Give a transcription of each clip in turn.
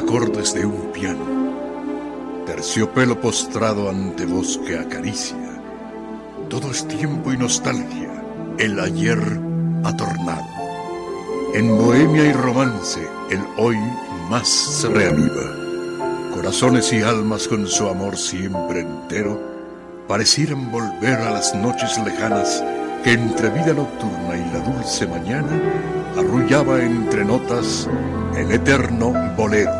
Acordes de un piano, terciopelo postrado ante voz que acaricia. Todo es tiempo y nostalgia, el ayer atornado. En bohemia y romance, el hoy más se reaviva. Corazones y almas con su amor siempre entero parecieran volver a las noches lejanas que entre vida nocturna y la dulce mañana arrullaba entre notas el eterno bolero.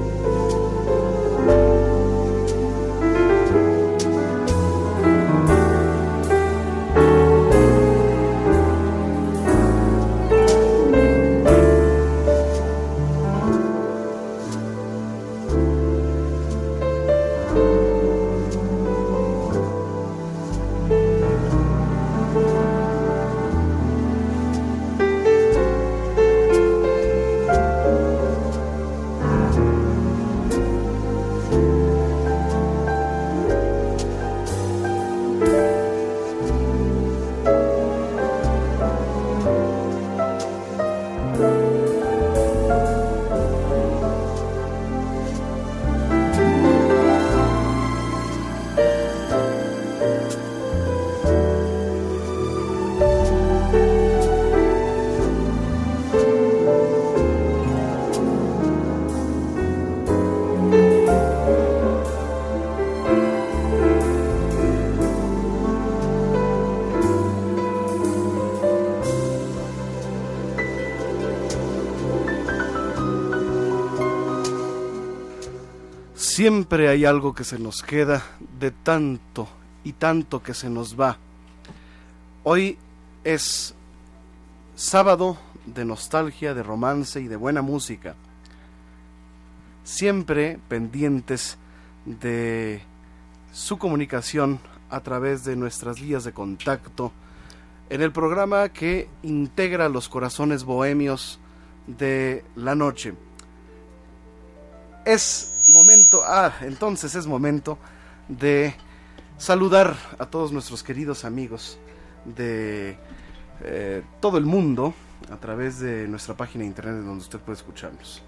Siempre hay algo que se nos queda de tanto y tanto que se nos va. Hoy es sábado de nostalgia, de romance y de buena música. Siempre pendientes de su comunicación a través de nuestras vías de contacto en el programa que integra los corazones bohemios de la noche. Es momento, ah, entonces es momento de saludar a todos nuestros queridos amigos de eh, todo el mundo a través de nuestra página de internet donde usted puede escucharnos.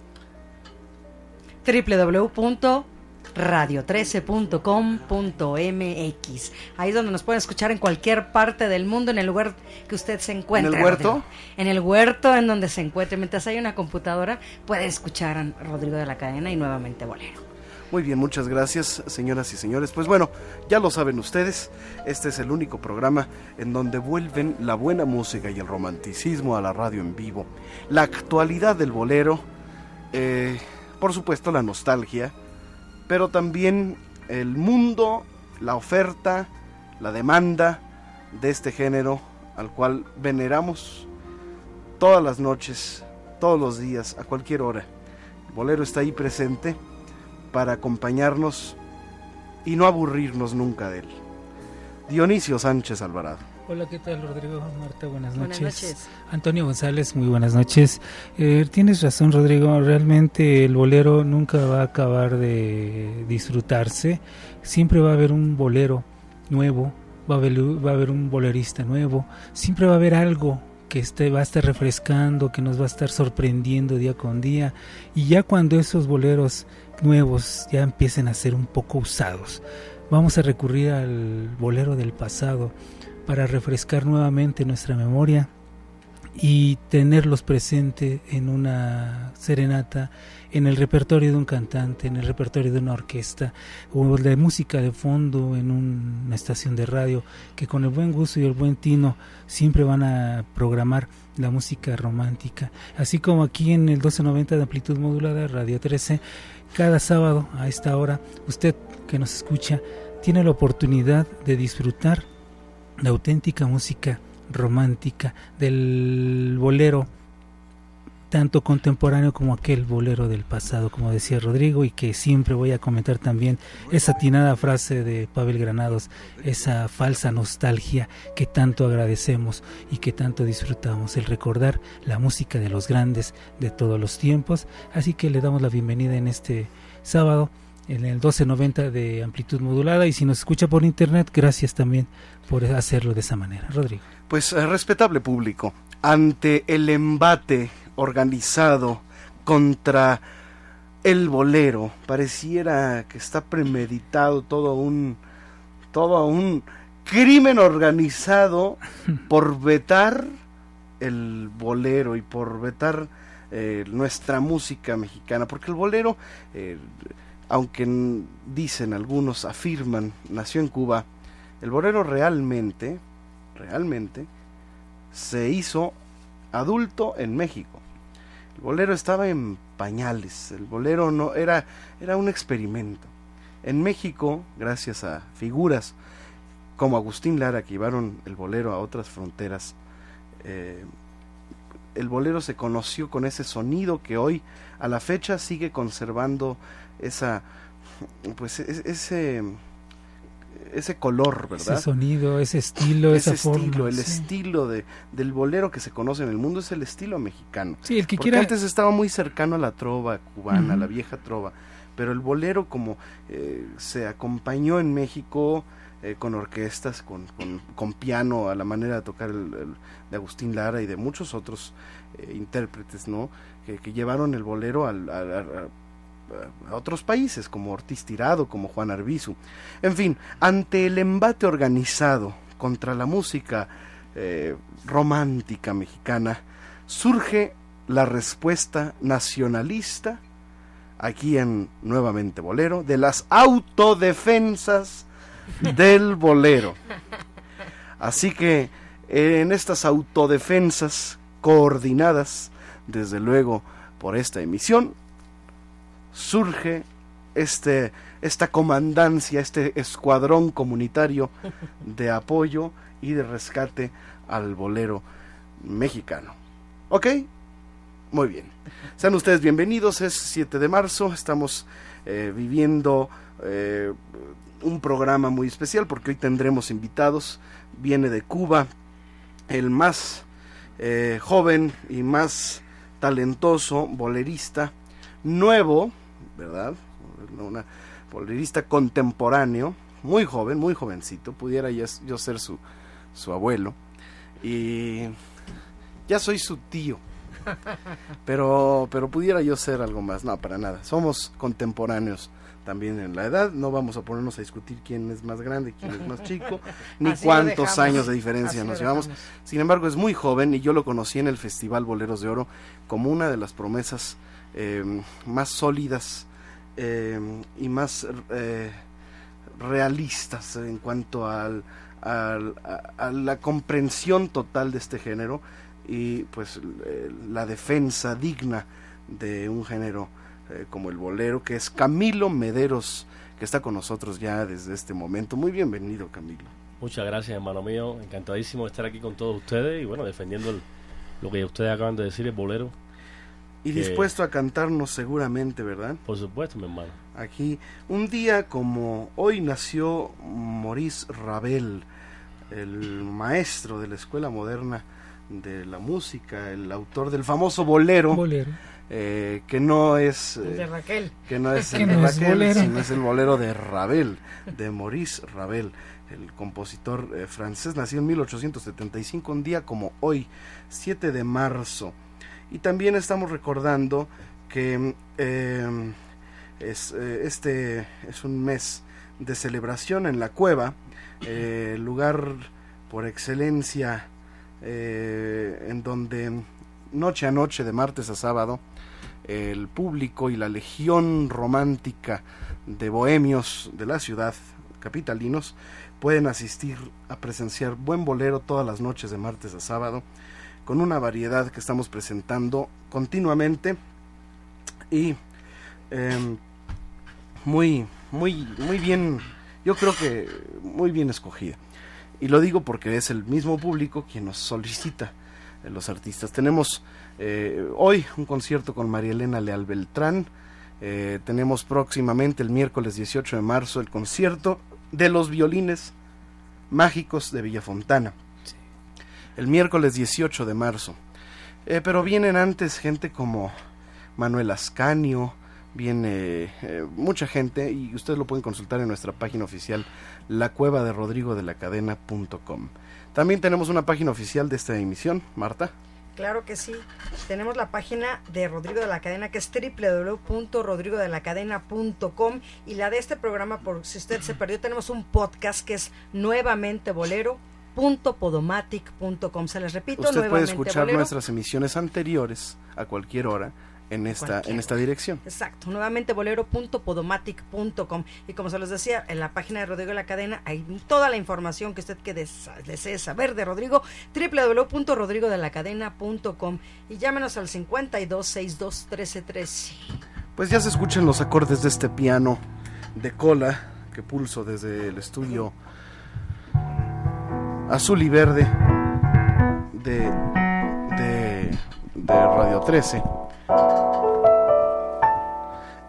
www.radio13.com.mx Ahí es donde nos pueden escuchar en cualquier parte del mundo, en el lugar que usted se encuentre. ¿En el huerto? En el huerto, en donde se encuentre. Mientras hay una computadora, puede escuchar a Rodrigo de la Cadena y nuevamente Bolero. Muy bien, muchas gracias, señoras y señores. Pues bueno, ya lo saben ustedes, este es el único programa en donde vuelven la buena música y el romanticismo a la radio en vivo, la actualidad del bolero, eh, por supuesto la nostalgia, pero también el mundo, la oferta, la demanda de este género al cual veneramos todas las noches, todos los días, a cualquier hora. El bolero está ahí presente para acompañarnos y no aburrirnos nunca de él. Dionisio Sánchez Alvarado. Hola, ¿qué tal Rodrigo? Marta, buenas noches. Buenas noches. Antonio González, muy buenas noches. Eh, tienes razón, Rodrigo, realmente el bolero nunca va a acabar de disfrutarse. Siempre va a haber un bolero nuevo, va a haber, va a haber un bolerista nuevo, siempre va a haber algo que este va a estar refrescando, que nos va a estar sorprendiendo día con día. Y ya cuando esos boleros nuevos ya empiecen a ser un poco usados, vamos a recurrir al bolero del pasado para refrescar nuevamente nuestra memoria y tenerlos presente en una serenata, en el repertorio de un cantante, en el repertorio de una orquesta o de música de fondo en una estación de radio que con el buen gusto y el buen tino siempre van a programar la música romántica. Así como aquí en el 1290 de amplitud modulada, Radio 13, cada sábado a esta hora, usted que nos escucha tiene la oportunidad de disfrutar la auténtica música romántica del bolero tanto contemporáneo como aquel bolero del pasado, como decía Rodrigo, y que siempre voy a comentar también esa atinada frase de Pavel Granados, esa falsa nostalgia que tanto agradecemos y que tanto disfrutamos, el recordar la música de los grandes de todos los tiempos. Así que le damos la bienvenida en este sábado en el 1290 de amplitud modulada y si nos escucha por internet, gracias también por hacerlo de esa manera. Rodrigo. Pues eh, respetable público, ante el embate organizado contra el bolero, pareciera que está premeditado todo un todo un crimen organizado por vetar el bolero y por vetar eh, nuestra música mexicana, porque el bolero, eh, aunque dicen algunos, afirman, nació en Cuba, el bolero realmente, realmente, se hizo adulto en México. El bolero estaba en pañales, el bolero no era, era un experimento. En México, gracias a figuras como Agustín Lara que llevaron el bolero a otras fronteras, eh, el bolero se conoció con ese sonido que hoy a la fecha sigue conservando esa pues ese ese color, ¿verdad? Ese sonido, ese estilo, ese esa estilo, el estilo de, del bolero que se conoce en el mundo es el estilo mexicano. Sí, el que Porque antes estaba muy cercano a la trova cubana, la vieja trova, pero el bolero como eh, se acompañó en México eh, con orquestas, con, con, piano, a la manera de tocar el, de Agustín Lara y de muchos otros eh, intérpretes, ¿no? Que, llevaron el bolero al, al a otros países como Ortiz Tirado, como Juan Arbizu. En fin, ante el embate organizado contra la música eh, romántica mexicana, surge la respuesta nacionalista, aquí en Nuevamente Bolero, de las autodefensas del bolero. Así que en estas autodefensas coordinadas, desde luego, por esta emisión, surge este, esta comandancia, este escuadrón comunitario de apoyo y de rescate al bolero mexicano. ¿Ok? Muy bien. Sean ustedes bienvenidos, es 7 de marzo, estamos eh, viviendo eh, un programa muy especial porque hoy tendremos invitados, viene de Cuba, el más eh, joven y más talentoso bolerista, nuevo, ¿verdad? Una bolerista contemporáneo, muy joven, muy jovencito, pudiera yo ser su, su abuelo. Y ya soy su tío. Pero, pero pudiera yo ser algo más. No, para nada. Somos contemporáneos también en la edad. No vamos a ponernos a discutir quién es más grande, quién es más chico, ni cuántos años de diferencia nos llevamos. Sin embargo, es muy joven y yo lo conocí en el Festival Boleros de Oro como una de las promesas Em, más sólidas em, y más eh, realistas en cuanto al, a, la comprensión total de este género y pues la defensa digna de un género eh, como el bolero que es Camilo Mederos que está con nosotros ya desde este momento. Muy bienvenido Camilo. Muchas gracias hermano mío. Encantadísimo de estar aquí con todos ustedes y bueno defendiendo lo que ustedes acaban de decir el bolero y dispuesto a cantarnos seguramente, ¿verdad? Por supuesto, mi hermano. Aquí, un día como hoy nació Maurice Ravel, el maestro de la escuela moderna de la música, el autor del famoso bolero, eh, que no es El de eh, Raquel. que no es Que el de no es Raquel, bolero. sino es el bolero de Ravel, de Maurice Ravel, el compositor eh, francés, nació en 1875, un día como hoy, 7 de marzo. Y también estamos recordando que eh, es, eh, este es un mes de celebración en la cueva, eh, lugar por excelencia eh, en donde noche a noche, de martes a sábado, el público y la legión romántica de bohemios de la ciudad, capitalinos, pueden asistir a presenciar buen bolero todas las noches de martes a sábado, con una variedad que estamos presentando continuamente y em, muy, muy, muy bien, yo creo que muy bien escogida. Y lo digo porque es el mismo público quien nos solicita eh, los artistas. Tenemos eh, hoy un concierto con María Elena Leal Beltrán. Eh, tenemos próximamente el miércoles 18 de marzo el concierto de los violines mágicos de Villafontana. El miércoles 18 de marzo. Eh, pero vienen antes gente como Manuel Ascanio, viene eh, mucha gente y ustedes lo pueden consultar en nuestra página oficial la cueva de rodrigo de la cadena.com. También tenemos una página oficial de esta emisión, Marta. Claro que sí. Tenemos la página de Rodrigo de la Cadena que es www.rodrigodelacadena.com y la de este programa, por si usted se perdió, tenemos un podcast que es nuevamente bolero.podomatic.com. Se les repito, Usted puede nuevamente escuchar bolero. nuestras emisiones anteriores a cualquier hora en esta, Cualquier en esta dirección. Exacto, nuevamente bolero.podomatic.com y como se los decía, en la página de Rodrigo de la Cadena hay toda la información que usted que des- desee saber de Rodrigo, www.rodrigodelacadena.com y llámenos al 52 62 13 13. Pues ya se escuchan los acordes de este piano de cola que pulso desde el estudio azul y verde de, de, Radio 13.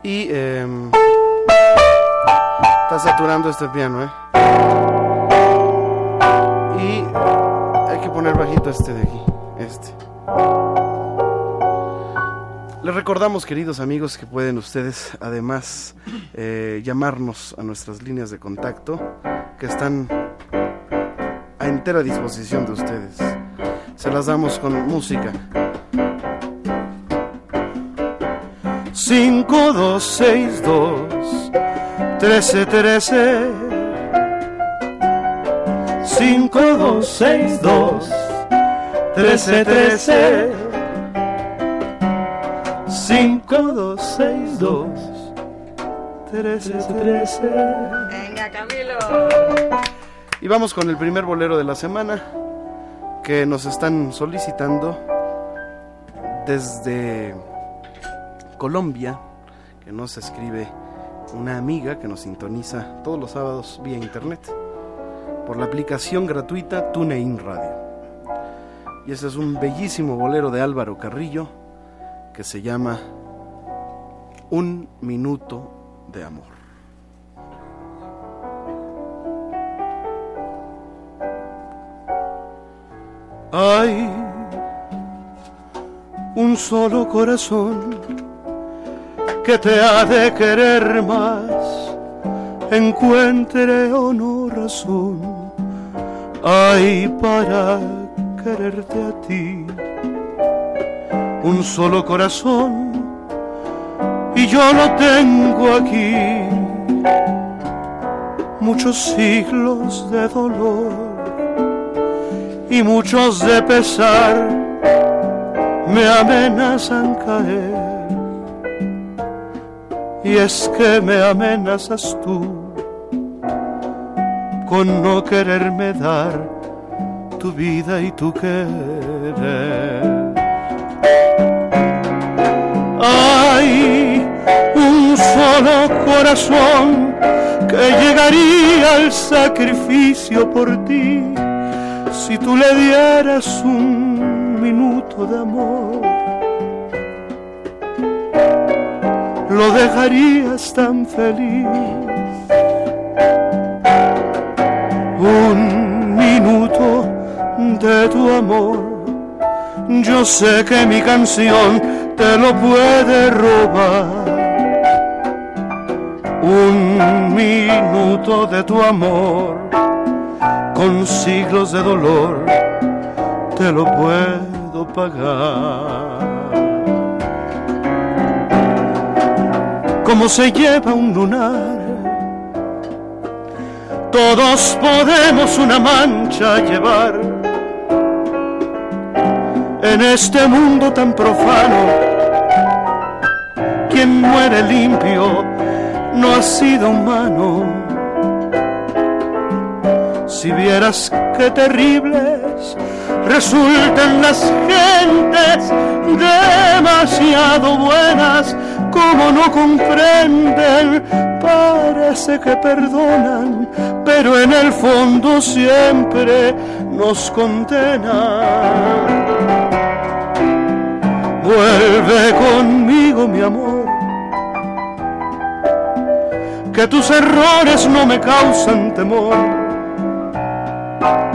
Y em, está saturando este piano, ¿eh? Y hay que poner bajito este de aquí, este. Les recordamos, queridos amigos, que pueden ustedes además eh, llamarnos a nuestras líneas de contacto que están a entera disposición de ustedes. Se las damos con música. 5262 1313 5262 1313 5262 1313 Venga, Camilo. Y vamos con el primer bolero de la semana que nos están solicitando desde Colombia, que nos escribe una amiga que nos sintoniza todos los sábados vía internet por la aplicación gratuita TuneIn Radio. Y ese es un bellísimo bolero de Álvaro Carrillo que se llama Un minuto de amor. Hay un solo corazón que te ha de querer más, encuentre o no razón, hay para quererte a ti. Un solo corazón. Y yo lo tengo aquí, muchos siglos de dolor y muchos de pesar me amenazan caer. Y es que me amenazas tú con no quererme dar tu vida y tu querer. Hay un solo corazón que llegaría al sacrificio por ti si tú le dieras un minuto de amor, lo dejarías tan feliz. Un minuto de tu amor, yo sé que mi canción te lo puede robar. Un minuto de tu amor con siglos de dolor te lo puedo pagar. Como se lleva un lunar, todos podemos una mancha llevar en este mundo tan profano. Quien muere limpio no ha sido humano. Si vieras qué terribles resultan las gentes demasiado buenas como no comprenden parece que perdonan pero en el fondo siempre nos condenan. Vuelve conmigo mi amor que tus errores no me causan temor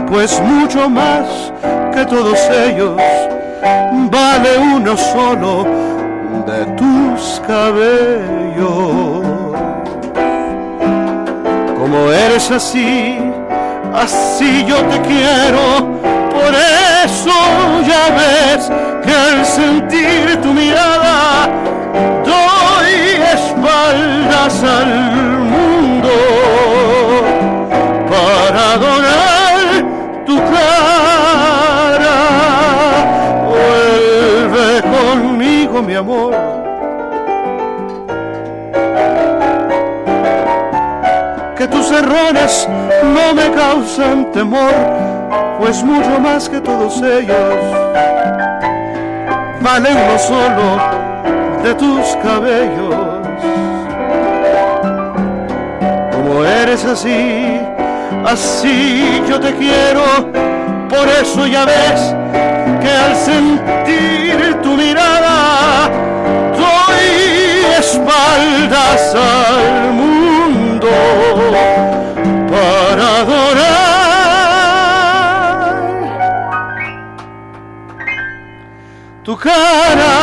pues mucho más que todos ellos vale uno solo de tus cabellos. Como eres así, así yo te quiero, por eso ya ves que al sentir tu mirada doy espaldas al errores no me causan temor, pues mucho más que todos ellos vale uno solo de tus cabellos. Como eres así, así yo te quiero, por eso ya ves que al sentir tu mirada doy espaldas al mundo tu cara.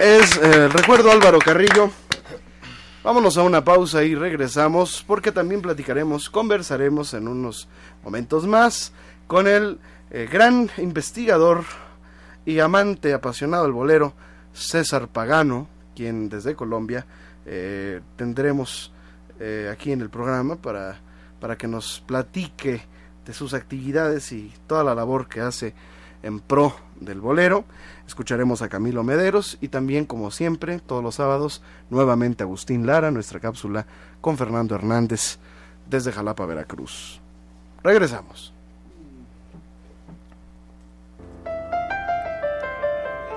Es eh, recuerdo Álvaro Carrillo. Vámonos a una pausa y regresamos porque también platicaremos, conversaremos en unos momentos más con el eh, gran investigador y amante apasionado del bolero César Pagano, quien desde Colombia eh, tendremos aquí en el programa para, para que nos platique de sus actividades y toda la labor que hace en pro del bolero. Escucharemos a Camilo Mederos y también, como siempre, todos los sábados, nuevamente Agustín Lara, nuestra cápsula con Fernando Hernández desde Jalapa, Veracruz. Regresamos.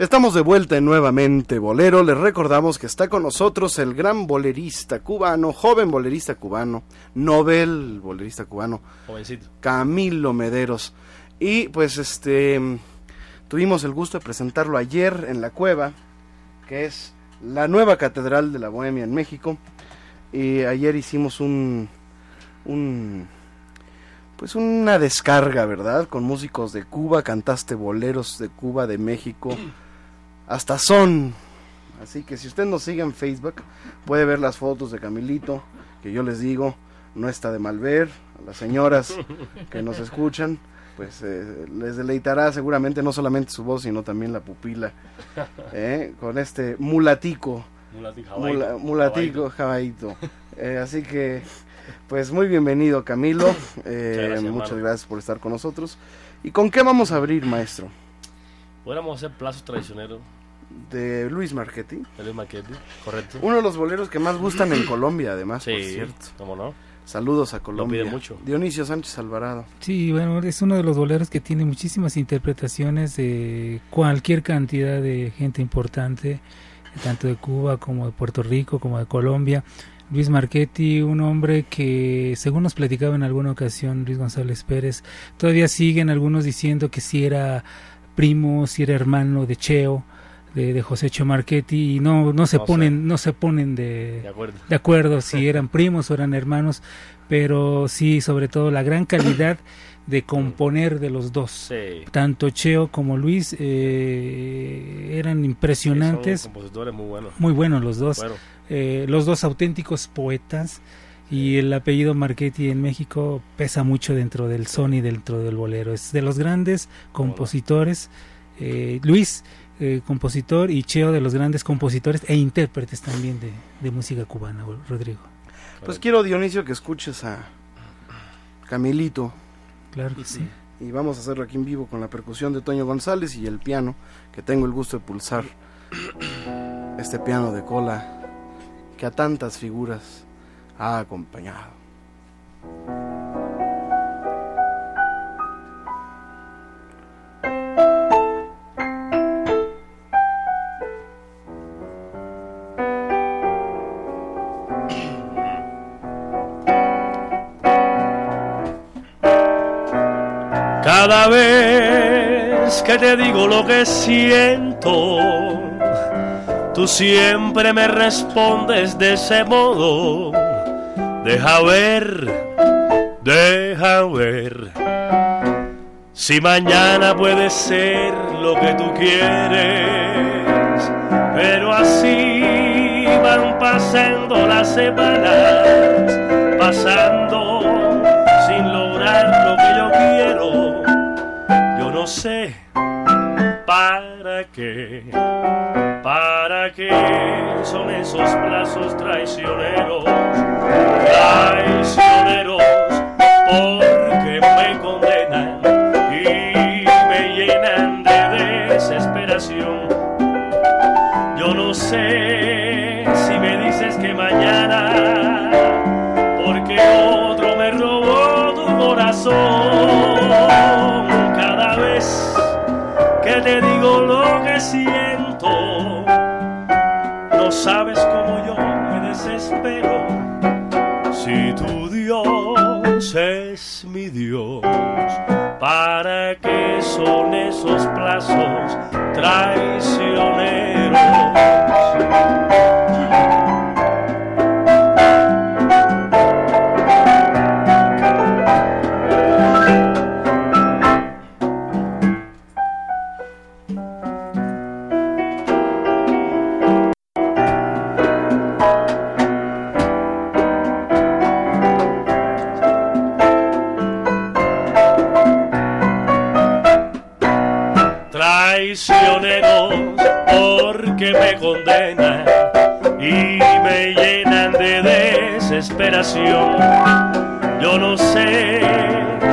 Estamos de vuelta en nuevamente Bolero. Les recordamos que está con nosotros el gran bolerista cubano, joven bolerista cubano, novel bolerista cubano, Jovencito. Camilo Mederos. Y pues este tuvimos el gusto de presentarlo ayer en la cueva, que es la nueva catedral de la Bohemia en México. Y ayer hicimos un, un pues una descarga, ¿verdad? Con músicos de Cuba, cantaste boleros de Cuba, de México, hasta son. Así que si usted nos sigue en Facebook, puede ver las fotos de Camilito, que yo les digo, no está de mal ver, a las señoras que nos escuchan. pues eh, les deleitará seguramente no solamente su voz, sino también la pupila, ¿eh? con este mulatico, mula- mulatico jabaito. Eh, así que, pues muy bienvenido Camilo, Eh, gracias, muchas gracias por estar con nosotros. ¿Y con qué vamos a abrir, maestro? Podríamos hacer plazos traicioneros De Luis Marchetti, de Luis Marchetti, correcto. uno de los boleros que más gustan en Colombia, además, por cierto. cómo no. Saludos a Colombia. pide mucho. Dionisio Sánchez Alvarado. Sí, bueno, es uno de los boleros que tiene muchísimas interpretaciones de cualquier cantidad de gente importante, tanto de Cuba como de Puerto Rico, como de Colombia. Luis Marchetti, un hombre que, según nos platicaba en alguna ocasión Luis González Pérez, todavía siguen algunos diciendo que si era primo, si era hermano de Cheo, de, de José Cheo Marchetti, y no, no se No sé. ponen, no se ponen De de, acuerdo. de acuerdo si eran primos o eran hermanos, pero sí, sobre todo la gran calidad de componer de los dos. Sí. Tanto Cheo como Luis eh, eran impresionantes, Son compositores muy buenos. muy buenos los dos, Bueno, eh, los dos auténticos poetas. Y el apellido Marchetti en México pesa mucho dentro del son y dentro del bolero. Es de los grandes compositores. eh, Luis, eh, compositor, y Cheo de los grandes compositores e intérpretes también de, de música cubana, Rodrigo. Pues quiero, Dionisio, que escuches a Camilito. Claro que sí. Y vamos a hacerlo aquí en vivo con la percusión de Toño González y el piano, que tengo el gusto de pulsar. Este piano de cola que a tantas figuras ha acompañado. Cada vez que te digo lo que siento, tú siempre me respondes de ese modo. Deja ver, deja ver. Si mañana puede ser lo que tú quieres, pero así van pasando las semanas, pasando sé para qué, para qué son esos plazos traicioneros, traicioneros, porque me condenan y me llenan de desesperación. Yo no sé si me dices que mañana, porque otro me robó tu corazón. Te digo lo que siento, no sabes cómo yo me desespero. Si tu Dios es mi Dios, ¿para qué son esos plazos traicioneros? Yo no sé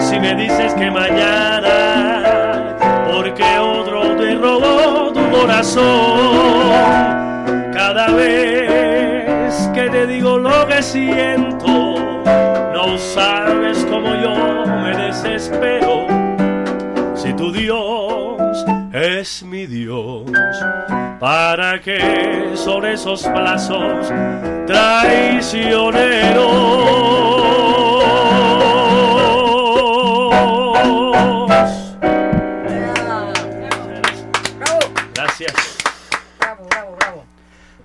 si me dices que mañana, porque otro te robó tu corazón. Cada vez que te digo lo que siento, no sabes cómo yo me desespero si tu Dios es mi Dios, ¿para qué son esos plazos traicioneros? Gracias. bravo, bravo, bravo.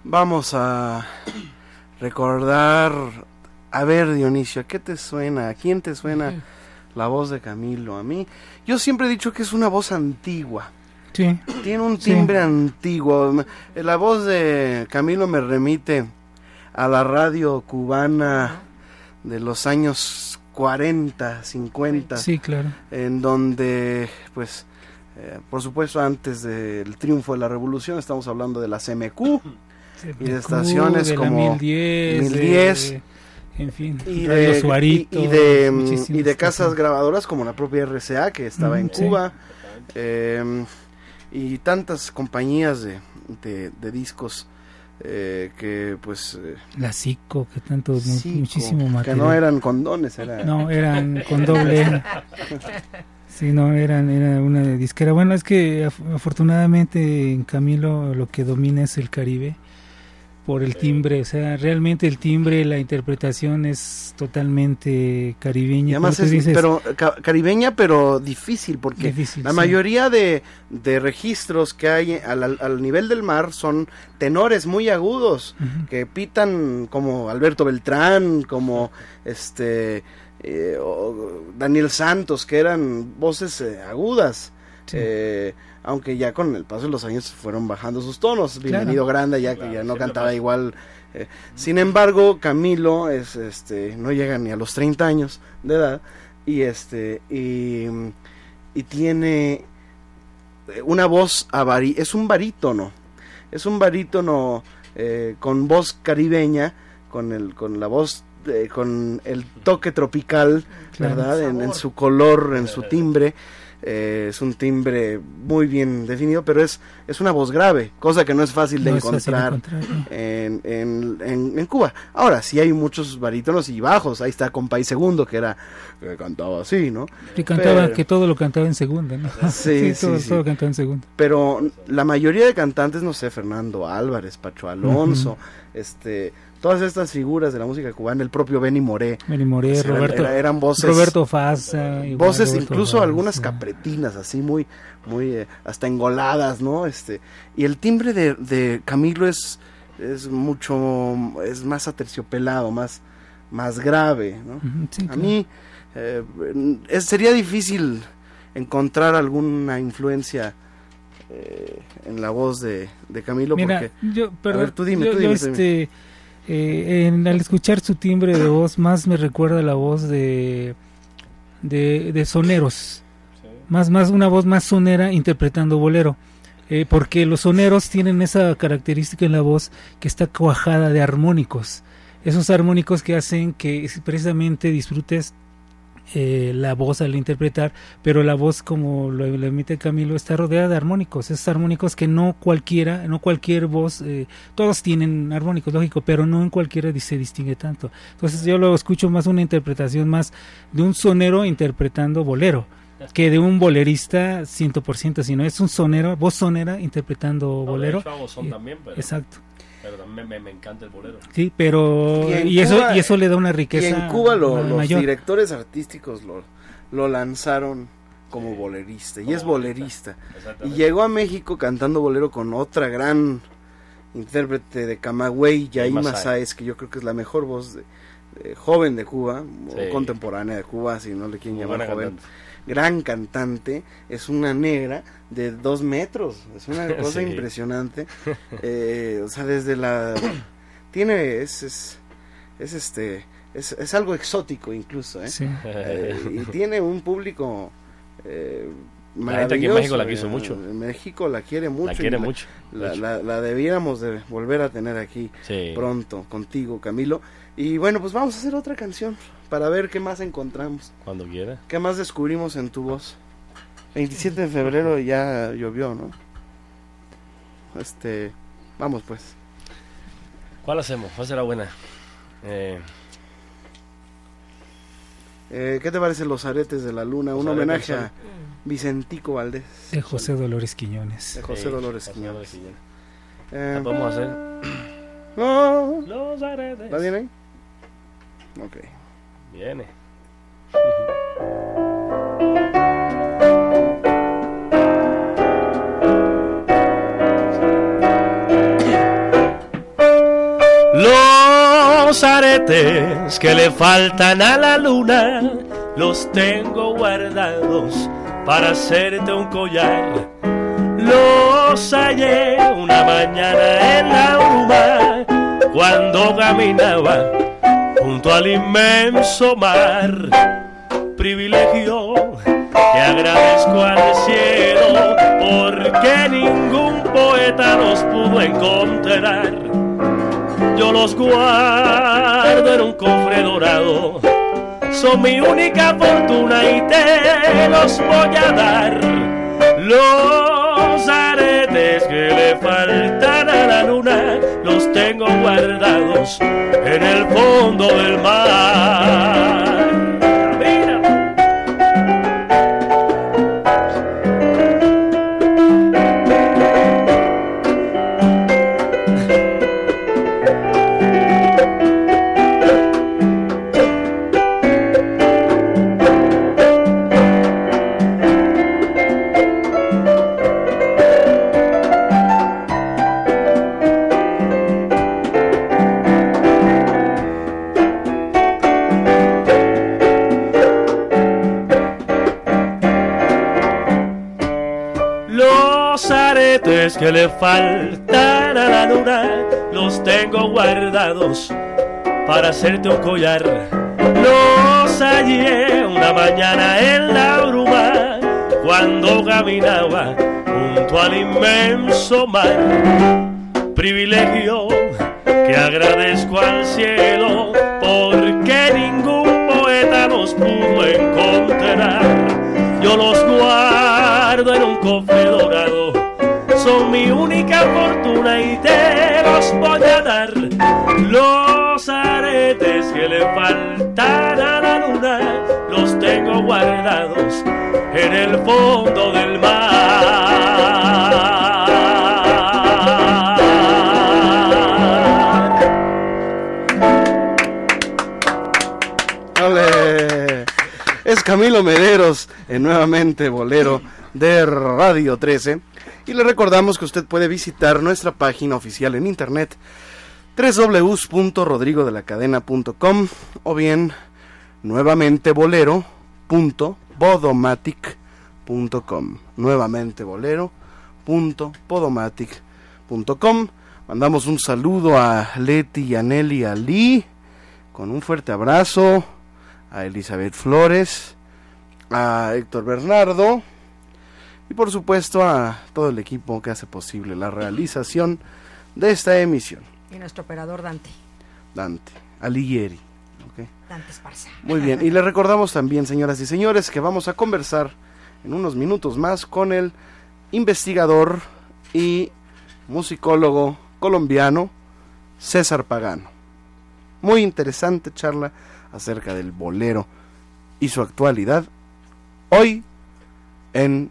Vamos a recordar. A ver, Dionisio, ¿a qué te suena? ¿A quién te suena la voz de Camilo? A mí, yo siempre he dicho que es una voz antigua. Sí, Tiene un Sí. timbre antiguo. La voz de Camilo me remite a la radio cubana de los años 40, 50. Sí, claro. En donde, pues, eh, por supuesto, antes del triunfo de la revolución, estamos hablando de la CMQ y de estaciones de como 1010, 1010, de- en fin, y Radio de, Suarito, y, y de, mm, y de casas grabadoras como la propia RCA que estaba en sí. Cuba eh, y tantas compañías de, de- de discos eh, que pues eh, La Cico, que tanto, Zico, muchísimo que material. no eran condones era No, eran con doble. Sí, no, eran, era una disquera. Bueno, es que af- afortunadamente en Camilo lo que domina es el Caribe por el timbre, o sea, realmente el timbre, la interpretación es totalmente caribeña. además es dices, pero ca- caribeña pero difícil porque difícil, La sí. mayoría de, de registros que hay al, al- nivel del mar son tenores muy agudos que pitan como Alberto Beltrán, como este eh, o Daniel Santos, que eran voces eh, agudas. Sí. Eh, aunque ya con el paso de los años fueron bajando sus tonos. Claro. Bienvenido Grande, ya que Claro, ya no cantaba pasa. igual. eh. Sin embargo, Camilo es este no llega ni a los 30 años de edad y este y, y tiene eh, una voz avari es un barítono. Es un barítono eh, con voz caribeña, con el con la voz eh, con el toque tropical, Claro. ¿verdad? En, su color, en su timbre. Eh, es un timbre muy bien definido, pero es, es una voz grave, cosa que no es fácil de fácil encontrar en, en, en- en Cuba. Ahora, sí hay muchos barítonos y bajos. Ahí está Compay Segundo, que era que cantaba así, ¿no? Que cantaba, Pero- que todo lo cantaba en segunda, ¿no? Sí, sí, todo, sí. todo cantaba en segunda. Pero la mayoría de cantantes, no sé, Fernando Álvarez, Pacho Alonso, este, todas estas figuras de la música cubana, el propio Benny Moré, Benny Moré, eran- Roberto, era- eran voces, Roberto Faza. igual, voces Roberto incluso Faza. algunas capretinas, así muy, muy, eh, hasta engoladas, ¿no? Este, y el timbre de, de Camilo es, es mucho, es más aterciopelado, más, más grave, ¿no? Sí, A mí eh, es- sería difícil encontrar alguna influencia eh, en la voz de, de Camilo Mira, porque yo, perdón, ver, tú dime, yo- tú yo, dime, tú este, eh, en- al escuchar su timbre de voz, más me recuerda la voz de, de, de soneros, más, más una voz más sonera interpretando bolero, Eh, porque los soneros tienen esa característica en la voz que está cuajada de armónicos, esos armónicos que hacen que precisamente disfrutes eh, la voz al interpretar, pero la voz como lo, lo emite Camilo está rodeada de armónicos, esos armónicos que no cualquiera, no cualquier voz, eh, todos tienen armónicos, lógico, pero no en cualquiera se distingue tanto. Entonces yo lo escucho más una interpretación más de un sonero interpretando bolero que de un bolerista 100%, sino es un sonero, voz sonera interpretando No, bolero. hecho, son también, pero, Exacto. Pero también me, me encanta el bolero. Sí, pero Y eso y eso le da una y riqueza en Cuba lo- los mayor. directores artísticos lo, lo lanzaron como Sí. bolerista y Como es bolerista. bolerista y llegó a México cantando bolero con otra gran intérprete de Camagüey, Yaima. Sáez, que yo creo que es la mejor voz de, de joven de Cuba, Sí. o contemporánea de Cuba, si no le quieren Muy llamar joven. cantante. Gran cantante, es una negra de dos metros, es una cosa Sí. impresionante. Eh, o sea, desde la tiene es es, es este es, es algo exótico incluso, ¿eh? Sí. Eh, y tiene un público eh, La gente aquí en México la quiso eh, mucho. En México la quiere mucho. La y quiere mucho. La, mucho. la- la debiéramos de volver a tener aquí Sí. pronto contigo, Camilo. Y bueno, pues vamos a hacer otra canción para ver qué más encontramos. Cuando quiera. ¿Qué más descubrimos en tu voz? 27 de febrero ya llovió, ¿no? Este, vamos pues. ¿Cuál hacemos? ¿Cuál será buena? Eh, Eh, ¿Qué te parece Los Aretes de la Luna? Los Un homenaje a Vicentico Valdés, De José Dolores Quiñones. de José sí, Dolores José Quiñones. Quiñones. Eh, La podemos hacer. no, Los aretes. ¿Va bien ahí? Ok. Viene. Los aretes que le faltan a la luna los tengo guardados para hacerte un collar. Los hallé una mañana en la bruma cuando caminaba junto al inmenso mar, privilegio que agradezco al cielo porque ningún poeta los pudo encontrar. Yo los guardo en un cofre dorado, son mi única fortuna y te los voy a dar. Los aretes guardados en el fondo del mar. Que le faltan a la luna los tengo guardados para hacerte un collar. Los hallé una mañana en la bruma cuando caminaba junto al inmenso mar. Privilegio que agradezco al cielo porque ningún poeta los pudo encontrar. Yo los guardo en un cofre dorado, son mi única fortuna y te los voy a dar. Los aretes que le faltan a la luna, los tengo guardados en el fondo del mar. Es Camilo Mederos, en nuevamente bolero de Radio 13. Y le recordamos que usted puede visitar nuestra página oficial en internet www.rodrigodelacadena.com o bien nuevamente bolero.podomatic.com nuevamente bolero.podomatic.com mandamos un saludo a Leti y a Nelly Ali con un fuerte abrazo a Elizabeth Flores a Héctor Bernardo y por supuesto a todo el equipo que hace posible la realización de esta emisión Y nuestro operador Dante, Dante Alighieri. Dante Esparza. Muy bien, y le recordamos también, señoras y señores, que vamos a conversar en unos minutos más con el investigador y musicólogo colombiano César Pagano. Muy interesante charla acerca del bolero y su actualidad hoy en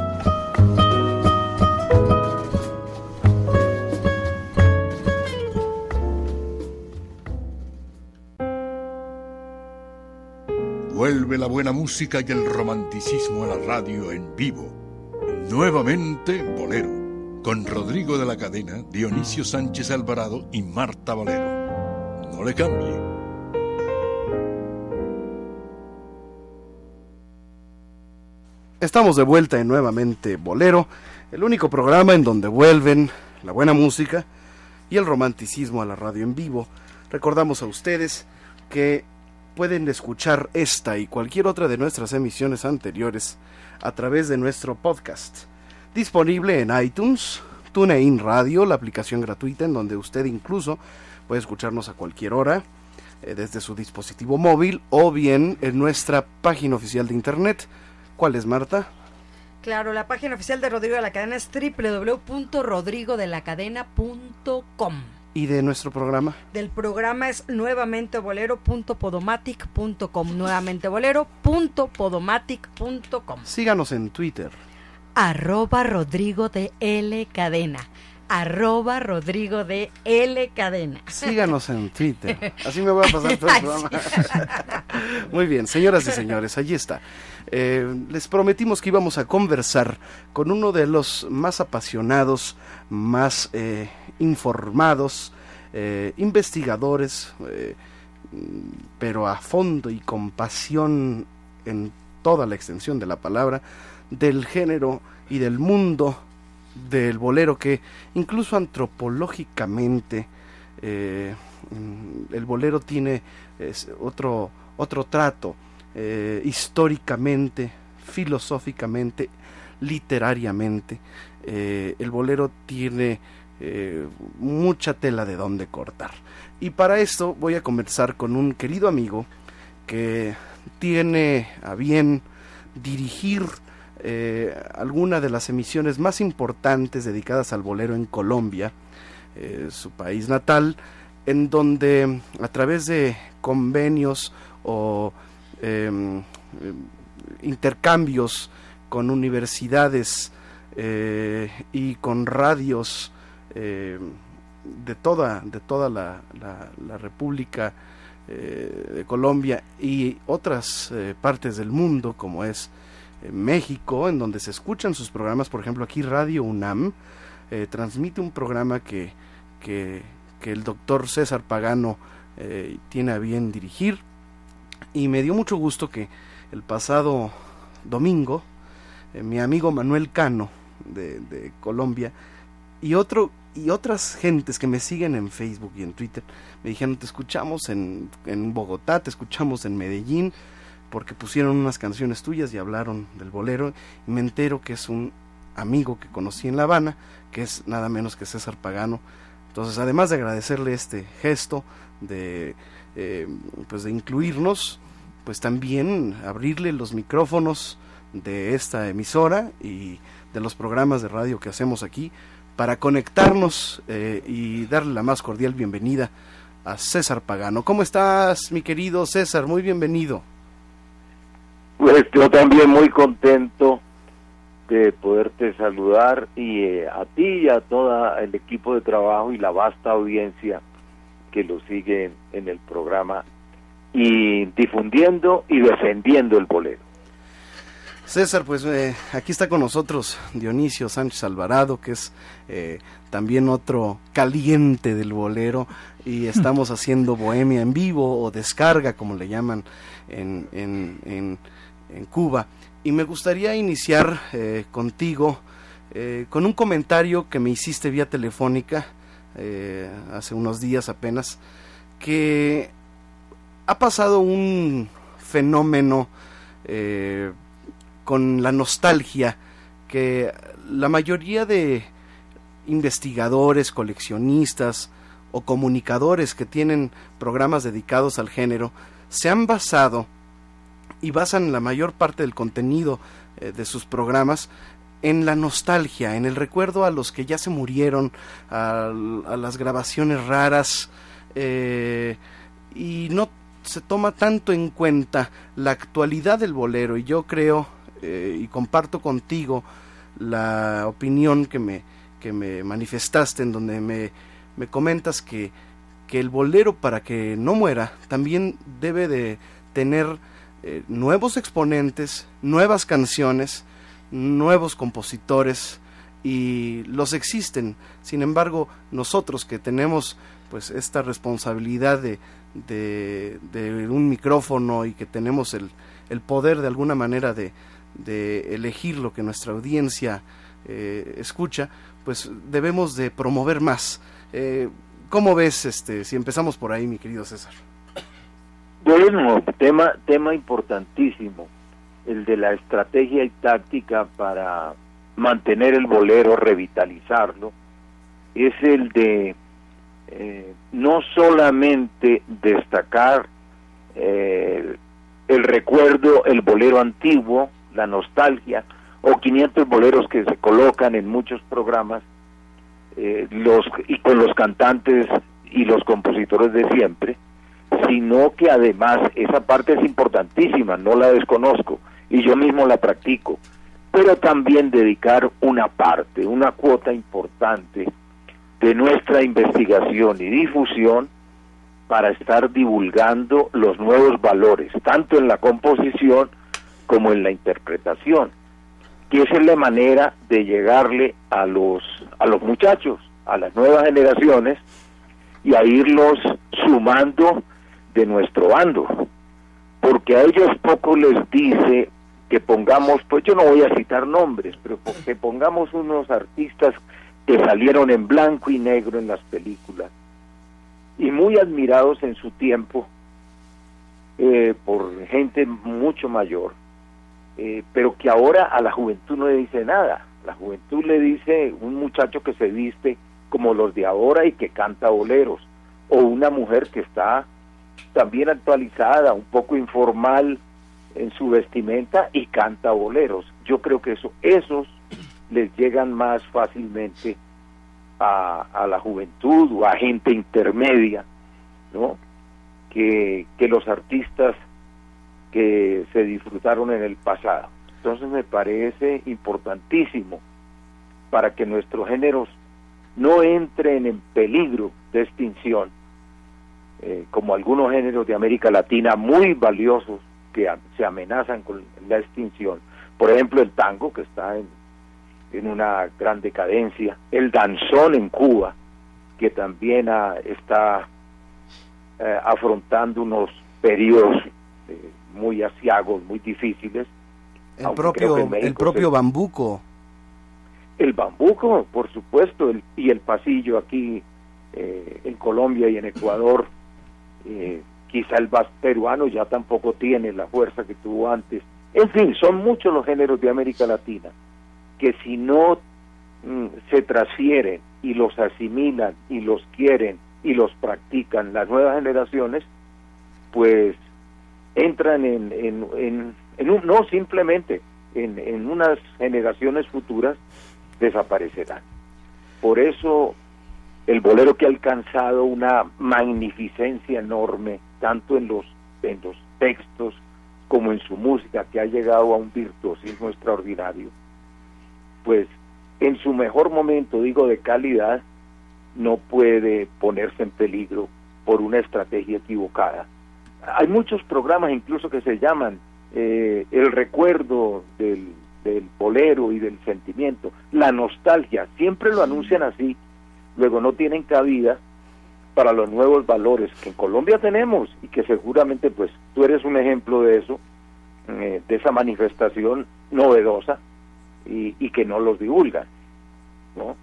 Vuelve la buena música y el romanticismo a la radio en vivo. Nuevamente Bolero, con Rodrigo de la Cadena, Dionisio Sánchez Alvarado y Marta Valero. No le cambie. Estamos de vuelta en nuevamente Bolero, el único programa en donde vuelven la buena música y el romanticismo a la radio en vivo. Recordamos a ustedes que pueden escuchar esta y cualquier otra de nuestras emisiones anteriores a través de nuestro podcast, disponible en iTunes, TuneIn Radio, la aplicación gratuita en donde usted incluso puede escucharnos a cualquier hora eh, desde su dispositivo móvil o bien en nuestra página oficial de internet. ¿Cuál es, Marta? Claro, la página oficial de Rodrigo de la Cadena es www.rodrigodelacadena.com. ¿Y de nuestro programa? Del programa es nuevamente bolero.podomatic.com. Nuevamente bolero.podomatic.com. Síganos en Twitter. Arroba Rodrigo de L Cadena. arroba Rodrigo de L Cadena. Síganos en Twitter. Así me voy a pasar todo el programa. Muy bien, señoras y señores, allí está. Eh, les prometimos que íbamos a conversar con uno de los más apasionados, más eh, informados, eh, investigadores, pero a fondo y con pasión en toda la extensión de la palabra, del género y del mundo del bolero que incluso antropológicamente eh, el bolero tiene otro, otro trato eh, históricamente, filosóficamente, literariamente. Eh, el bolero tiene mucha tela de donde cortar. Y para esto voy a conversar con un querido amigo que tiene a bien dirigir eh, alguna de las emisiones más importantes dedicadas al bolero en Colombia, eh, su país natal, en donde a través de convenios o em, intercambios con universidades eh, y con radios de toda, de toda la, la República de Colombia y otras partes del mundo, como es México, en donde se escuchan sus programas, por ejemplo aquí Radio UNAM eh, transmite un programa que, que, el doctor César Pagano eh, tiene a bien dirigir. Y me dio mucho gusto que el pasado domingo eh, mi amigo Manuel Cano de, Colombia y otro y otras gentes que me siguen en Facebook y en Twitter me dijeron te escuchamos en, en Bogotá, te escuchamos en Medellín, porque pusieron unas canciones tuyas y hablaron del bolero y me entero que es un amigo que conocí en La Habana, que es nada menos que César Pagano. Entonces, además de agradecerle este gesto de, eh, pues de incluirnos, pues también abrirle los micrófonos de esta emisora y de los programas de radio que hacemos aquí para conectarnos eh, y darle la más cordial bienvenida a César Pagano. ¿Cómo estás, mi querido César? Muy bienvenido. Pues yo también muy contento de poderte saludar y eh, a ti y a todo el equipo de trabajo y la vasta audiencia que lo sigue en el programa y difundiendo y defendiendo el bolero. César, pues eh, aquí está con nosotros Dionisio Sánchez Alvarado, que es eh, también otro caliente del bolero, y estamos haciendo bohemia en vivo o descarga, como le llaman en, en en Cuba. Y me gustaría iniciar eh, contigo eh, con un comentario que me hiciste vía telefónica eh, hace unos días apenas, que ha pasado un fenómeno con la nostalgia que la mayoría de investigadores, coleccionistas o comunicadores que tienen programas dedicados al género se han basado y basan la mayor parte del contenido eh, de sus programas en la nostalgia, en el recuerdo a los que ya se murieron, a, las grabaciones raras, eh, y no se toma tanto en cuenta la actualidad del bolero. Y yo creo, eh, y comparto contigo la opinión que me, que me manifestaste, en donde me, me comentas que, que el bolero, para que no muera, también debe de tener eh, nuevos exponentes, nuevas canciones, nuevos compositores y los existen. Sin embargo, nosotros que tenemos pues esta responsabilidad de, de, un micrófono y que tenemos el, el poder de alguna manera de, de, elegir lo que nuestra audiencia eh, escucha, pues debemos de promover más. Eh, ¿Cómo ves este, si empezamos por ahí, mi querido César? Bueno, tema, tema importantísimo, el de la estrategia y táctica para mantener el bolero, revitalizarlo, es el de eh, no solamente destacar eh, el recuerdo, el bolero antiguo, la nostalgia, o 500 boleros que se colocan en muchos programas, eh, los y con los cantantes y los compositores de siempre, sino que además esa parte es importantísima, no la desconozco y yo mismo la practico, pero también dedicar una parte, una cuota importante de nuestra investigación y difusión para estar divulgando los nuevos valores, tanto en la composición como en la interpretación, que esa es la manera de llegarle a los, a los muchachos, a las nuevas generaciones, y a irlos sumando de nuestro bando, porque a ellos poco les dice que pongamos, pues yo no voy a citar nombres, pero que pongamos unos artistas que salieron en blanco y negro en las películas. Y muy admirados en su tiempo eh, por gente mucho mayor, eh, pero que ahora a la juventud no le dice nada. La juventud le dice un muchacho que se viste como los de ahora y que canta boleros, o una mujer que está también actualizada, un poco informal en su vestimenta y canta boleros. Yo creo que eso, esos les llegan más fácilmente a, a la juventud o a gente intermedia, ¿no? Que, que los artistas que se disfrutaron en el pasado. Entonces me parece importantísimo para que nuestros géneros no entren en peligro de extinción, eh, como algunos géneros de América Latina muy valiosos que se amenazan con la extinción. Por ejemplo, el tango, que está en, una gran decadencia, el danzón en Cuba, que también está eh, afrontando unos periodos eh, muy asiagos, muy difíciles. El propio, el propio bambuco. El bambuco, por supuesto, el, y el pasillo aquí eh, en Colombia y en Ecuador. Eh, quizá el bas peruano ya tampoco tiene la fuerza que tuvo antes. En fin, son muchos los géneros de América Latina que si no mm, se transfieren y los asimilan y los quieren y los practican las nuevas generaciones, pues entran en, en, en, un, no simplemente en, en unas generaciones futuras desaparecerán. Por eso el bolero que ha alcanzado una magnificencia enorme, tanto en los, en los textos como en su música, que ha llegado a un virtuosismo extraordinario, pues en su mejor momento, digo, de calidad, no puede ponerse en peligro por una estrategia equivocada. Hay muchos programas incluso que se llaman eh, el recuerdo del, del bolero y del sentimiento, la nostalgia, siempre lo anuncian así, luego no tienen cabida para los nuevos valores que en Colombia tenemos y que seguramente pues tú eres un ejemplo de eso, eh, de esa manifestación novedosa y, y que no los divulgan, ¿no?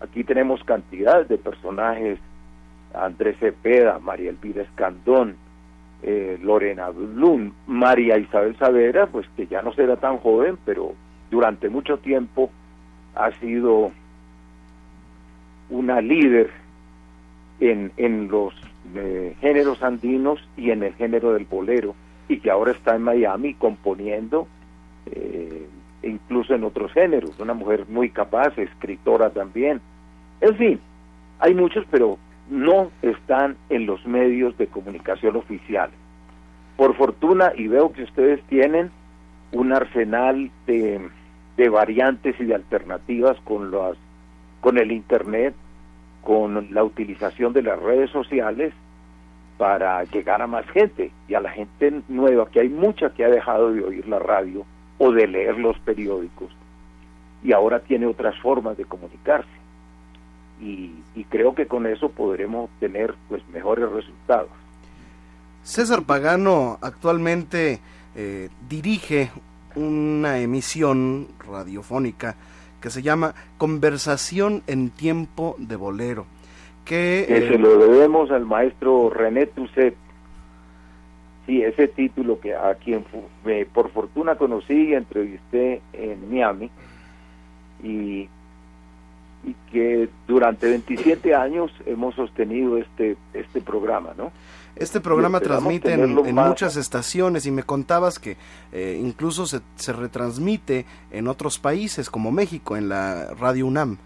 Aquí tenemos cantidad de personajes, Andrés Cepeda, María Elvira Escandón, eh, Lorena Blum, María Isabel Savera, pues que ya no será tan joven, pero durante mucho tiempo ha sido una líder en, en los eh, géneros andinos y en el género del bolero, y que ahora está en Miami componiendo, eh, incluso en otros géneros, una mujer muy capaz, escritora también. En fin, hay muchos, pero no están en los medios de comunicación oficiales. Por fortuna, y veo que ustedes tienen un arsenal de, de variantes y de alternativas con las con el internet, con la utilización de las redes sociales para llegar a más gente y a la gente nueva, que hay mucha que ha dejado de oír la radio o de leer los periódicos y ahora tiene otras formas de comunicarse. Y, y creo que con eso podremos tener pues mejores resultados. César Pagano actualmente eh, dirige una emisión radiofónica que se llama Conversación en tiempo de bolero. Que, que se lo debemos al maestro René Tusset. Sí, ese título que a quien me, por fortuna conocí y entrevisté en Miami y, y que durante 27 años hemos sostenido este este programa, ¿no? Este programa transmite en, en muchas estaciones y me contabas que eh, incluso se, se, retransmite en otros países como México, en la Radio UNAM.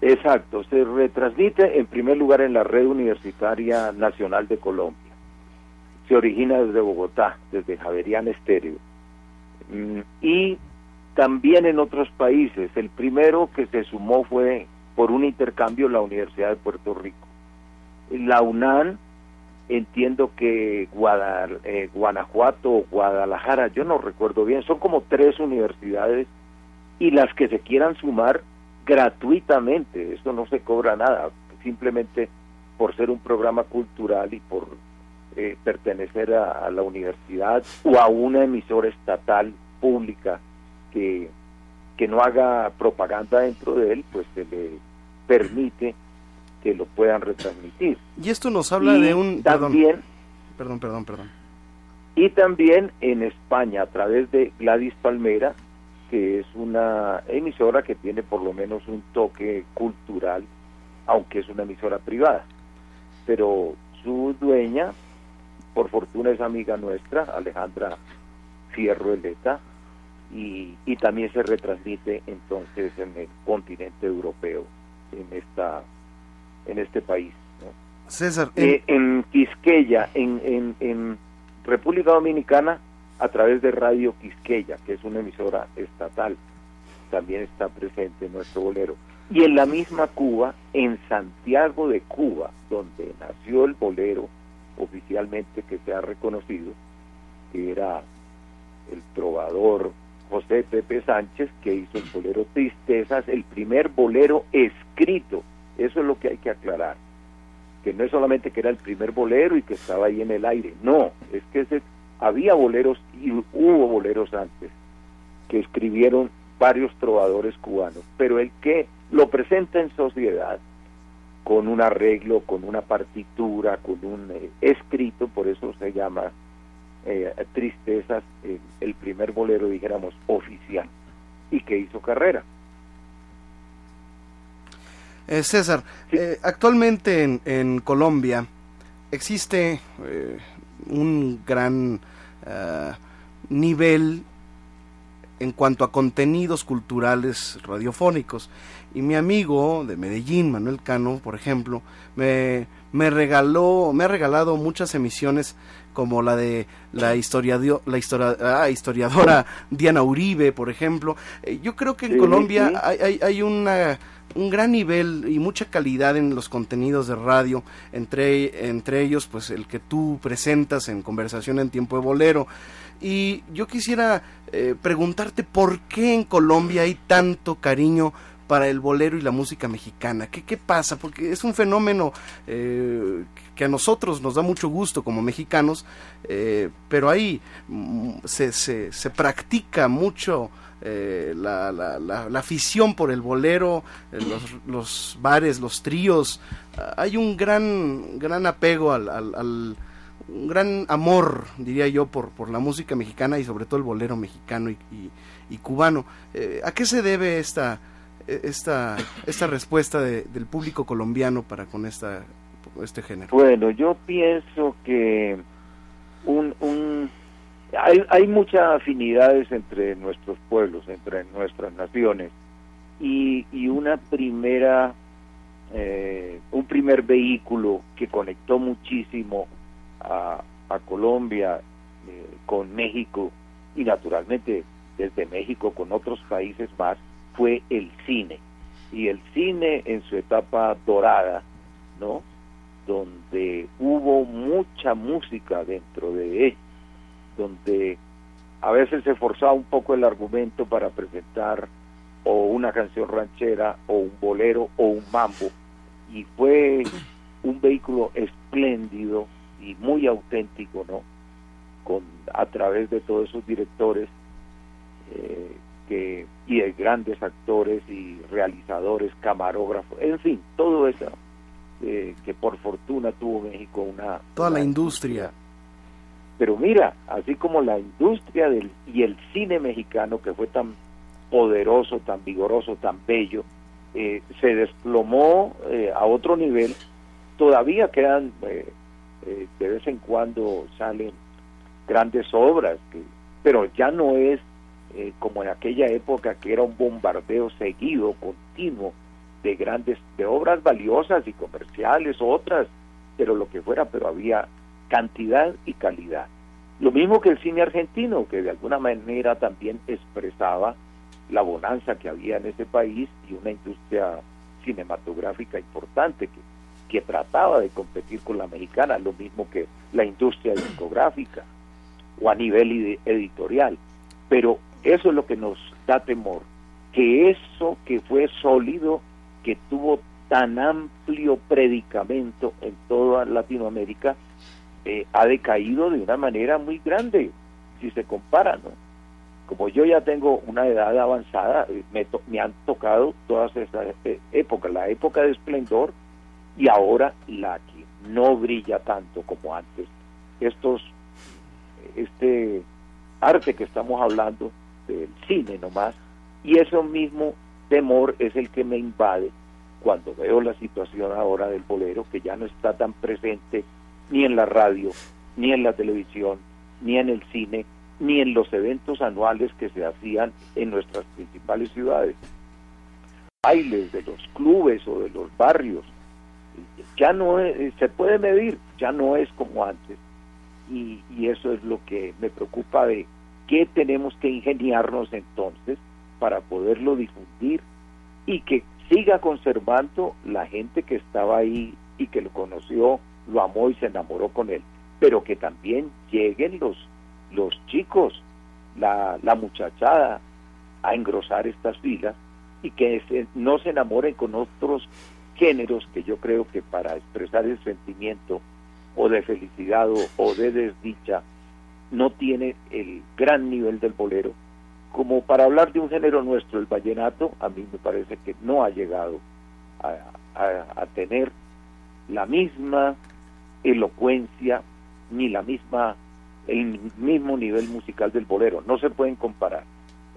Exacto, se retransmite en primer lugar en la Red Universitaria Nacional de Colombia. Se origina desde Bogotá, desde Javerian Estéreo. Mm, y también en otros países. El primero que se sumó fue por un intercambio la Universidad de Puerto Rico. La UNAM, entiendo que eh, Guanajuato o Guadalajara, yo no recuerdo bien, son como tres universidades y las que se quieran sumar gratuitamente, esto no se cobra nada, simplemente por ser un programa cultural y por eh, pertenecer a, la universidad o a una emisora estatal pública que, que no haga propaganda dentro de él, pues se le permite que lo puedan retransmitir. Y esto nos habla de un... También, perdón, perdón, perdón. Y también en España, a través de Gladys Palmera, que es una emisora que tiene por lo menos un toque cultural, aunque es una emisora privada. Pero su dueña, por fortuna es amiga nuestra, Alejandra Fierro Eleta, y, y también se retransmite entonces en el continente europeo, en esta en este país. César, eh, en Quisqueya, en, en, en República Dominicana, a través de Radio Quisqueya, que es una emisora estatal, también está presente nuestro bolero. Y en la misma Cuba, en Santiago de Cuba, donde nació el bolero oficialmente que se ha reconocido, que era el trovador José Pepe Sánchez, que hizo el bolero Tristezas, el primer bolero escrito. Eso es lo que hay que aclarar. Que no es solamente que era el primer bolero y que estaba ahí en el aire, no, es que ese había boleros y hubo boleros antes que escribieron varios trovadores cubanos, pero el que lo presenta en sociedad con un arreglo, con una partitura, con un eh, escrito, por eso se llama eh, Tristezas, el primer bolero, dijéramos, oficial, y que hizo carrera. Eh, César, actualmente en, en, Colombia existe un gran eh, nivel en cuanto a contenidos culturales radiofónicos. Y mi amigo de Medellín, Manuel Cano, por ejemplo, me, me regaló, me ha regalado muchas emisiones como la de la, historia, la historia, ah, historiadora Diana Uribe, por ejemplo. Eh, yo creo que en Colombia Hay, hay, hay una un gran nivel y mucha calidad en los contenidos de radio, entre, entre ellos pues el que tú presentas en conversación en tiempo de bolero. Y yo quisiera eh, preguntarte por qué en Colombia hay tanto cariño para el bolero y la música mexicana. ¿Qué, qué pasa? Porque es un fenómeno eh, que a nosotros nos da mucho gusto como mexicanos, eh, pero ahí mm, se, se, practica mucho eh, la, la, la, afición por el bolero, eh, los, bares, los tríos. Ah, hay un gran, gran apego al, un gran amor, diría yo, por, por la música mexicana y sobre todo el bolero mexicano y, cubano. ¿A qué se debe esta, esta, esta respuesta del público colombiano para con esta, este género? Bueno, yo pienso que un, un hay, hay muchas afinidades entre nuestros pueblos, entre nuestras naciones, y, y una primera, eh, un primer vehículo que conectó muchísimo a, a Colombia eh, con México y naturalmente desde México con otros países más fue el cine. Y el cine en su etapa dorada, ¿no? Donde hubo mucha música dentro de él donde a veces se forzaba un poco el argumento para presentar o una canción ranchera o un bolero o un mambo. Y fue un vehículo espléndido y muy auténtico no con a través de todos esos directores eh, que y de grandes actores y realizadores camarógrafos en fin todo eso eh, que por fortuna tuvo México una toda la industria. pero mira, así como la industria del, y el cine mexicano, que fue tan poderoso, tan vigoroso, tan bello, eh, se desplomó eh, a otro nivel, todavía quedan, eh, de vez en cuando salen grandes obras, pero ya no es como en aquella época que era un bombardeo seguido, continuo, de grandes, de obras valiosas y comerciales, otras, pero lo que fuera, pero había cantidad y calidad. Lo mismo que el cine argentino, que de alguna manera también expresaba la bonanza que había en ese país y una industria cinematográfica importante que, que trataba de competir con la mexicana, lo mismo que la industria discográfica o a nivel editorial. Pero eso es lo que nos da temor, que eso que fue sólido, que tuvo tan amplio predicamento en toda Latinoamérica, eh, ha decaído de una manera muy grande, si se compara, ¿no? Como yo ya tengo una edad avanzada, eh, me, me han tocado todas esas eh, épocas, la época de esplendor y ahora la que no brilla tanto como antes. Estos, este arte que estamos hablando del cine nomás, y eso mismo temor es el que me invade cuando veo la situación ahora del bolero, que ya no está tan presente ni en la radio, ni en la televisión, ni en el cine, ni en los eventos anuales que se hacían en nuestras principales ciudades. Bailes de los clubes o de los barrios, ya no se puede medir, ya no es como antes. Y, y eso es lo que me preocupa de qué tenemos que ingeniarnos entonces para poderlo difundir y que siga conservando la gente que estaba ahí y que lo conoció, lo amó y se enamoró con él, pero que también lleguen los, los chicos, la, la muchachada a engrosar estas filas y que no se enamoren con otros géneros que yo creo que para expresar el sentimiento o de felicidad o de desdicha no tiene el gran nivel del bolero como para hablar de un género nuestro, el vallenato, a mí me parece que no ha llegado a, tener la misma elocuencia ni la misma el mismo nivel musical del bolero, no se pueden comparar.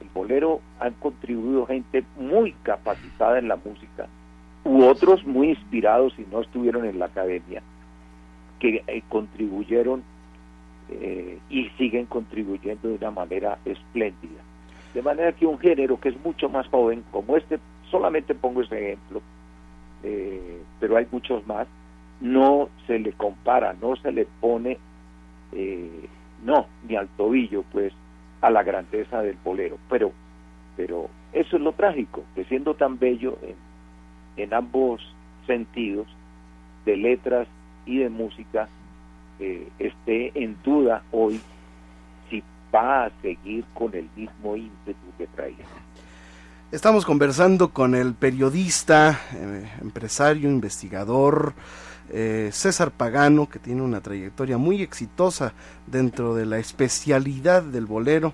El bolero han contribuido gente muy capacitada en la música u otros muy inspirados y no estuvieron en la academia que eh, contribuyeron eh, y siguen contribuyendo de una manera espléndida. De manera que un género que es mucho más joven, como este, solamente pongo ese ejemplo, eh, pero hay muchos más, no se le compara, no se le pone, eh, no, ni al tobillo, pues, a la grandeza del bolero. Pero, pero eso es lo trágico, que siendo tan bello en, en ambos sentidos, de letras y de música, eh, esté en duda hoy va a seguir con el mismo ímpetu que traía. Estamos conversando con el periodista, eh, empresario, investigador eh, César Pagano, que tiene una trayectoria muy exitosa dentro de la especialidad del bolero.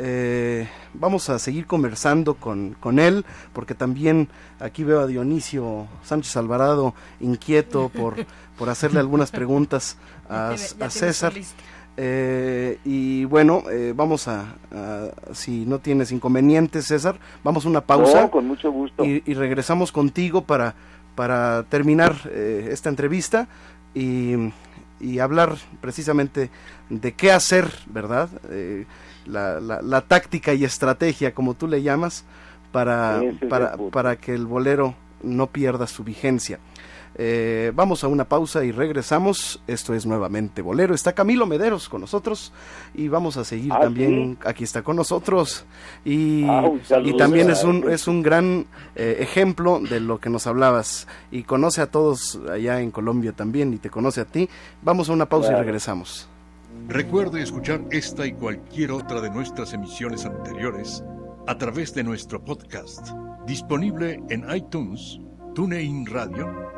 Eh, vamos a seguir conversando con, con, él, porque también aquí veo a Dionisio Sánchez Alvarado inquieto por, por hacerle algunas preguntas a, a César. Eh, y bueno, eh, vamos a, si no tienes inconvenientes, César, vamos a una pausa. con mucho gusto. Y, regresamos contigo para, para terminar eh, esta entrevista y, y, hablar precisamente de qué hacer, ¿verdad? La, la, táctica y estrategia, como tú le llamas, para, para, para que el bolero no pierda su vigencia. Eh, vamos a una pausa y regresamos. Esto es nuevamente Bolero. Está Camilo Mederos con nosotros y vamos a seguir ah, también. Aquí está con nosotros y, ah, y también es un, es un gran eh, ejemplo de lo que nos hablabas y conoce a todos allá en Colombia también y te conoce a ti. Vamos a una pausa y regresamos. Recuerde escuchar esta y cualquier otra de nuestras emisiones anteriores a través de nuestro podcast, disponible en iTunes, TuneIn Radio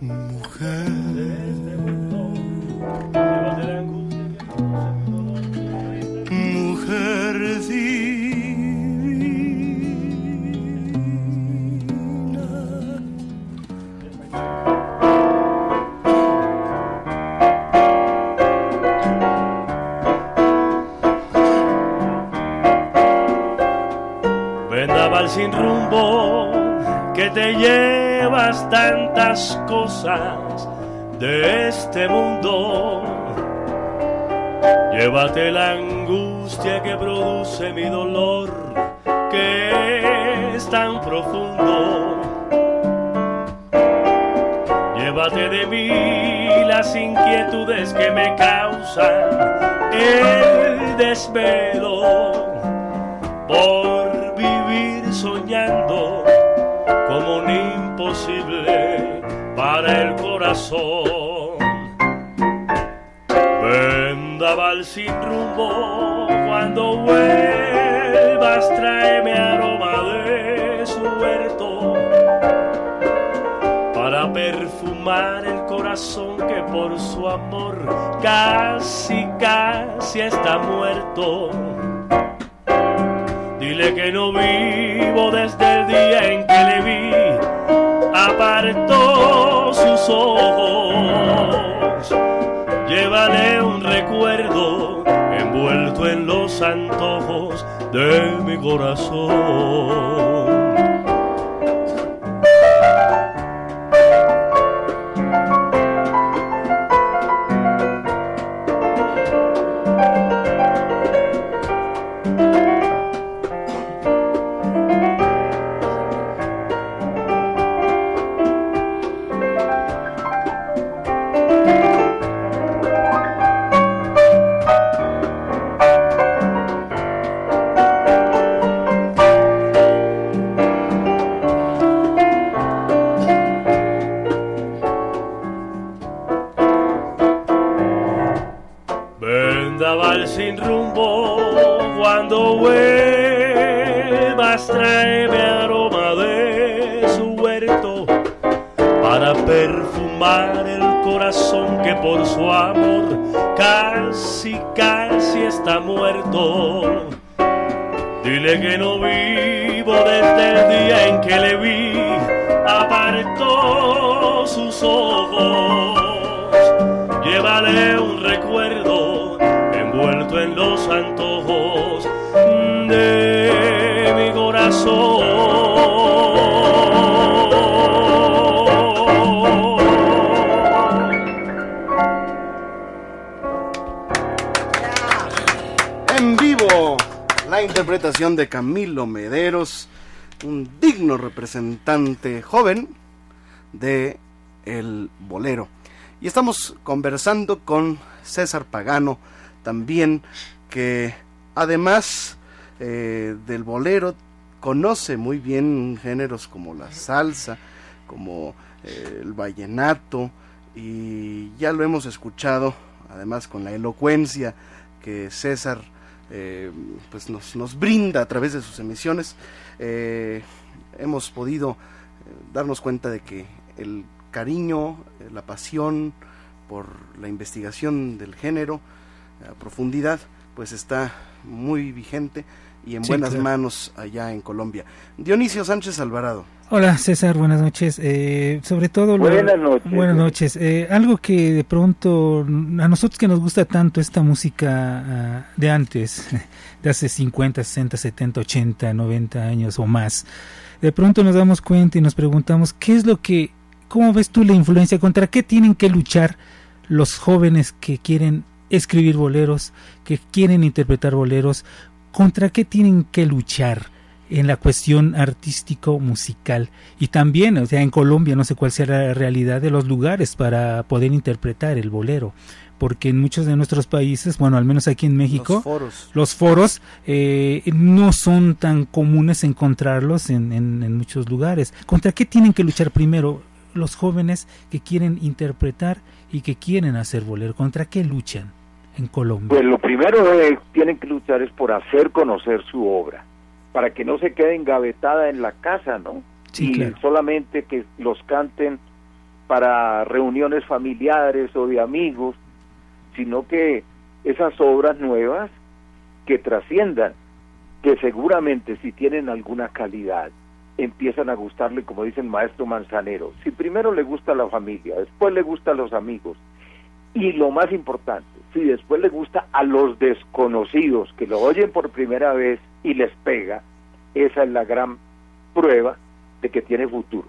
Mujer, mujer divina. Vendaval sin rumbo que te llevas tantas cosas de este mundo. Llévate la angustia que produce mi dolor, que es tan profundo. Llévate de mí las inquietudes que me causan el desvelo por vivir soñando como un imposible para el corazón. Vendaval sin rumbo, cuando vuelvas tráeme aroma de su huerto para perfumar el corazón que por su amor casi, casi está muerto. Dile que no vivo envuelto en los antojos de mi corazón. Camilo Mederos, un digno representante joven de el bolero. Y estamos conversando con César Pagano, también que además eh, del bolero conoce muy bien géneros como la salsa, como eh, el vallenato, y ya lo hemos escuchado, además con la elocuencia que César eh, pues nos, nos, brinda a través de sus emisiones, eh, hemos podido eh, darnos cuenta de que el cariño, la pasión por la investigación del género a profundidad, pues está muy vigente y en Sí, buenas claro. manos allá en Colombia. Dionisio Sánchez Alvarado. Hola César, buenas noches. Eh, sobre todo, lo- Buenas noches. Buenas noches. Eh, algo que de pronto a nosotros que nos gusta tanto esta música ah, de antes, de hace 50, 60, 70, 80, 90 años o más, de pronto nos damos cuenta y nos preguntamos qué es lo que, cómo ves tú la influencia, contra qué tienen que luchar los jóvenes que quieren escribir boleros, que quieren interpretar boleros, contra qué tienen que luchar en la cuestión artístico musical y también o sea en Colombia no sé cuál sea la realidad de los lugares para poder interpretar el bolero porque en muchos de nuestros países bueno al menos aquí en México Los foros. los foros eh, no son tan comunes encontrarlos en, en- en muchos lugares. ¿Contra qué tienen que luchar primero los jóvenes que quieren interpretar y que quieren hacer bolero? ¿Contra qué luchan en Colombia? Pues lo primero que tienen que luchar es por hacer conocer su obra, para que no se quede engavetada en la casa, ¿no? Sí, y claro. solamente que los canten para reuniones familiares o de amigos, sino que esas obras nuevas que trasciendan que seguramente si tienen alguna calidad, empiezan a gustarle, como dice el maestro Manzanero. Si primero le gusta a la familia, después le gusta a los amigos, y lo más importante, si después le gusta a los desconocidos que lo oyen por primera vez y les pega, esa es la gran prueba de que tiene futuro.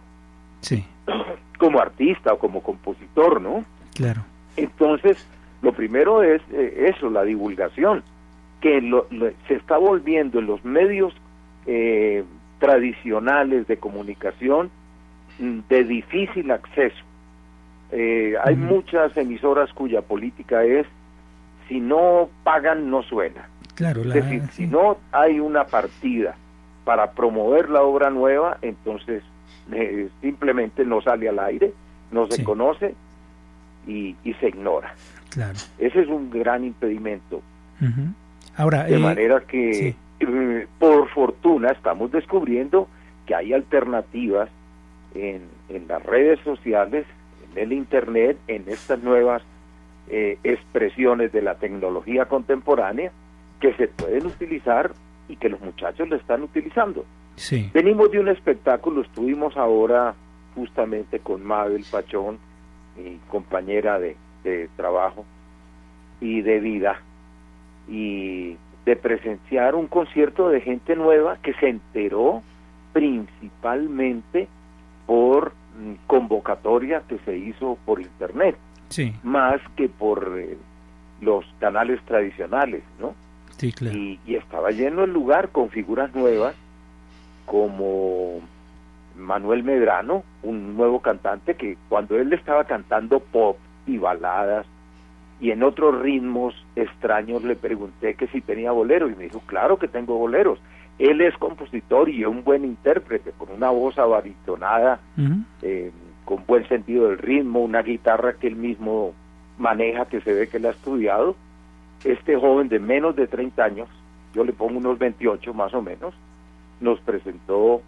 Sí. Como artista o como compositor, ¿no? Claro. Entonces, lo primero es eh, eso, la divulgación, que lo, se está volviendo en los medios eh, tradicionales de comunicación mm, de difícil acceso. Eh, hay muchas emisoras cuya política es si no pagan no suena. Claro, es decir, si no hay una partida para promover la obra nueva, entonces simplemente no sale al aire, no se conoce y, se ignora. Claro. Ese es un gran impedimento. Ahora, de manera que eh, por fortuna estamos descubriendo que hay alternativas en, en las redes sociales, en el Internet, en estas nuevas eh, expresiones de la tecnología contemporánea que se pueden utilizar y que los muchachos lo están utilizando. Sí. Venimos de un espectáculo, estuvimos ahora justamente con Mabel Pachón, mi compañera de, de trabajo y de vida, y de presenciar un concierto de gente nueva que se enteró principalmente por mm, convocatoria que se hizo por internet, sí. más que por eh, los canales tradicionales, ¿no? Sí, claro. Y, y, estaba lleno el lugar con figuras nuevas como Manuel Medrano, un nuevo cantante que cuando él estaba cantando pop y baladas y en otros ritmos extraños le pregunté que si tenía bolero y me dijo, claro que tengo boleros. Él es compositor y un buen intérprete, con una voz abaritonada, eh, con buen sentido del ritmo, una guitarra que él mismo maneja, que se ve que él ha estudiado. Este joven de menos de 30 años, yo le pongo unos 28 más o menos, nos presentó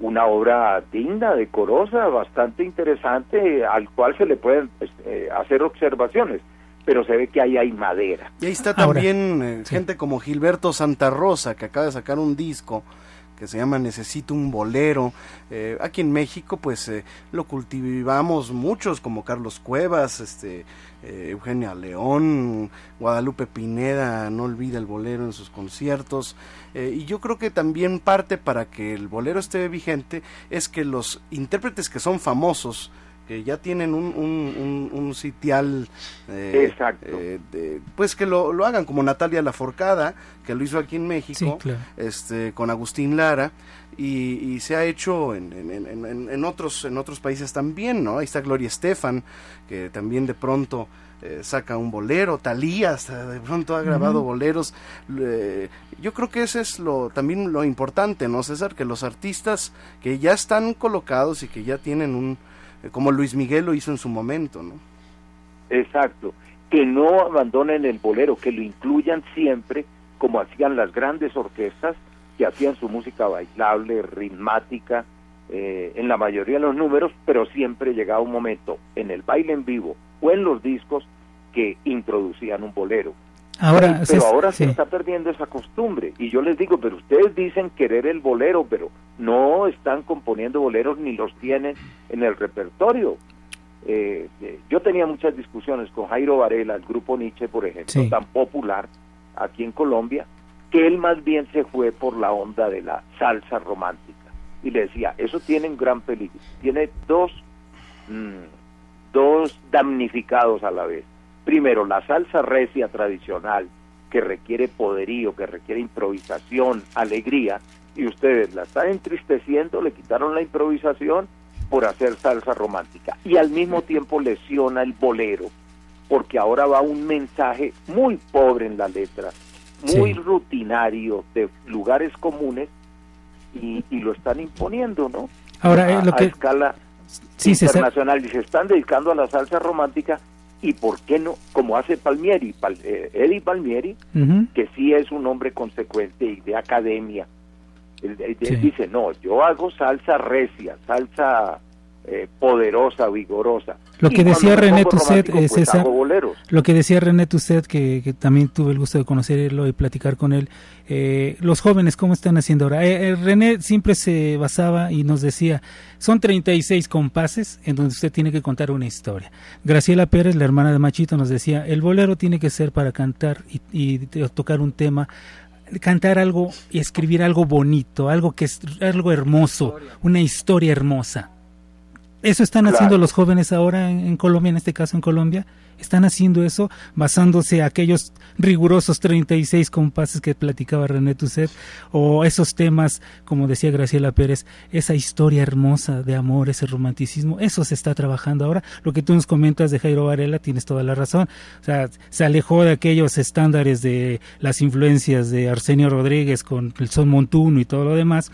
una obra digna, decorosa, bastante interesante, al cual se le pueden eh, hacer observaciones pero se ve que ahí hay madera. Y ahí está también eh, gente como Gilberto Santa Rosa, que acaba de sacar un disco que se llama Necesito un bolero. Eh, aquí en México, pues eh, lo cultivamos muchos, como Carlos Cuevas, este, Eugenia León, Guadalupe Pineda, no olvida el bolero en sus conciertos. y yo creo que también parte para que el bolero esté vigente es que los intérpretes que son famosos, que ya tienen un, un, un, sitial eh, Exacto. Eh, pues que lo, lo, hagan como Natalia Laforcada que lo hizo aquí en México este con Agustín Lara y, y se ha hecho en, en, en, otros en otros países también no ahí está Gloria Estefan que también de pronto eh, saca un bolero, Talía hasta de pronto ha grabado boleros. yo creo que ese es lo también lo importante, ¿no, César? Que los artistas que ya están colocados y que ya tienen un, como Luis Miguel lo hizo en su momento, ¿no? Exacto, que no abandonen el bolero, que lo incluyan siempre como hacían las grandes orquestas que hacían su música bailable, ritmática, eh, en la mayoría de los números, pero siempre llegaba un momento en el baile en vivo o en los discos que introducían un bolero. Ahora, pero ahora se está perdiendo esa costumbre. Y yo les digo, pero ustedes dicen querer el bolero, pero no están componiendo boleros ni los tienen en el repertorio. Eh, eh, yo tenía muchas discusiones con Jairo Varela, el grupo Nietzsche, por ejemplo, tan popular aquí en Colombia, que él más bien se fue por la onda de la salsa romántica. Y le decía, eso tiene un gran peligro. Tiene dos, mm, dos damnificados a la vez primero, la salsa recia tradicional, que requiere poderío, que requiere improvisación, alegría, y ustedes la están entristeciendo, le quitaron la improvisación por hacer salsa romántica. Y al mismo tiempo lesiona el bolero, porque ahora va un mensaje muy pobre en la letra, muy rutinario, de lugares comunes, y, lo están imponiendo, ¿no? Ahora, eh, lo que... a escala internacional, y se están dedicando a la salsa romántica y por qué no, como hace Palmieri, eh, Eddie Palmieri, que sí es un hombre consecuente y de academia. Él, dice, no, yo hago salsa recia, salsa eh, poderosa, vigorosa. Lo Y que decía René Tusset, pues César, lo que decía René Tusset, que, que también tuve el gusto de conocerlo y platicar con él, eh, los jóvenes, ¿cómo están haciendo ahora? Eh, eh, René siempre se basaba y nos decía, son 36 compases en donde usted tiene que contar una historia. Graciela Pérez, la hermana de Machito, nos decía, el bolero tiene que ser para cantar y, y tocar un tema cantar algo y escribir algo bonito, algo que es algo hermoso, una historia hermosa. Eso están Claro. haciendo los jóvenes ahora en, en Colombia, en este caso en Colombia. Están haciendo eso basándose a aquellos rigurosos 36 compases que platicaba René Tusset o esos temas, como decía Graciela Pérez, esa historia hermosa de amor, ese romanticismo, eso se está trabajando ahora. Lo que tú nos comentas de Jairo Varela, tienes toda la razón. O sea, se alejó de aquellos estándares de las influencias de Arsenio Rodríguez con el son montuno y todo lo demás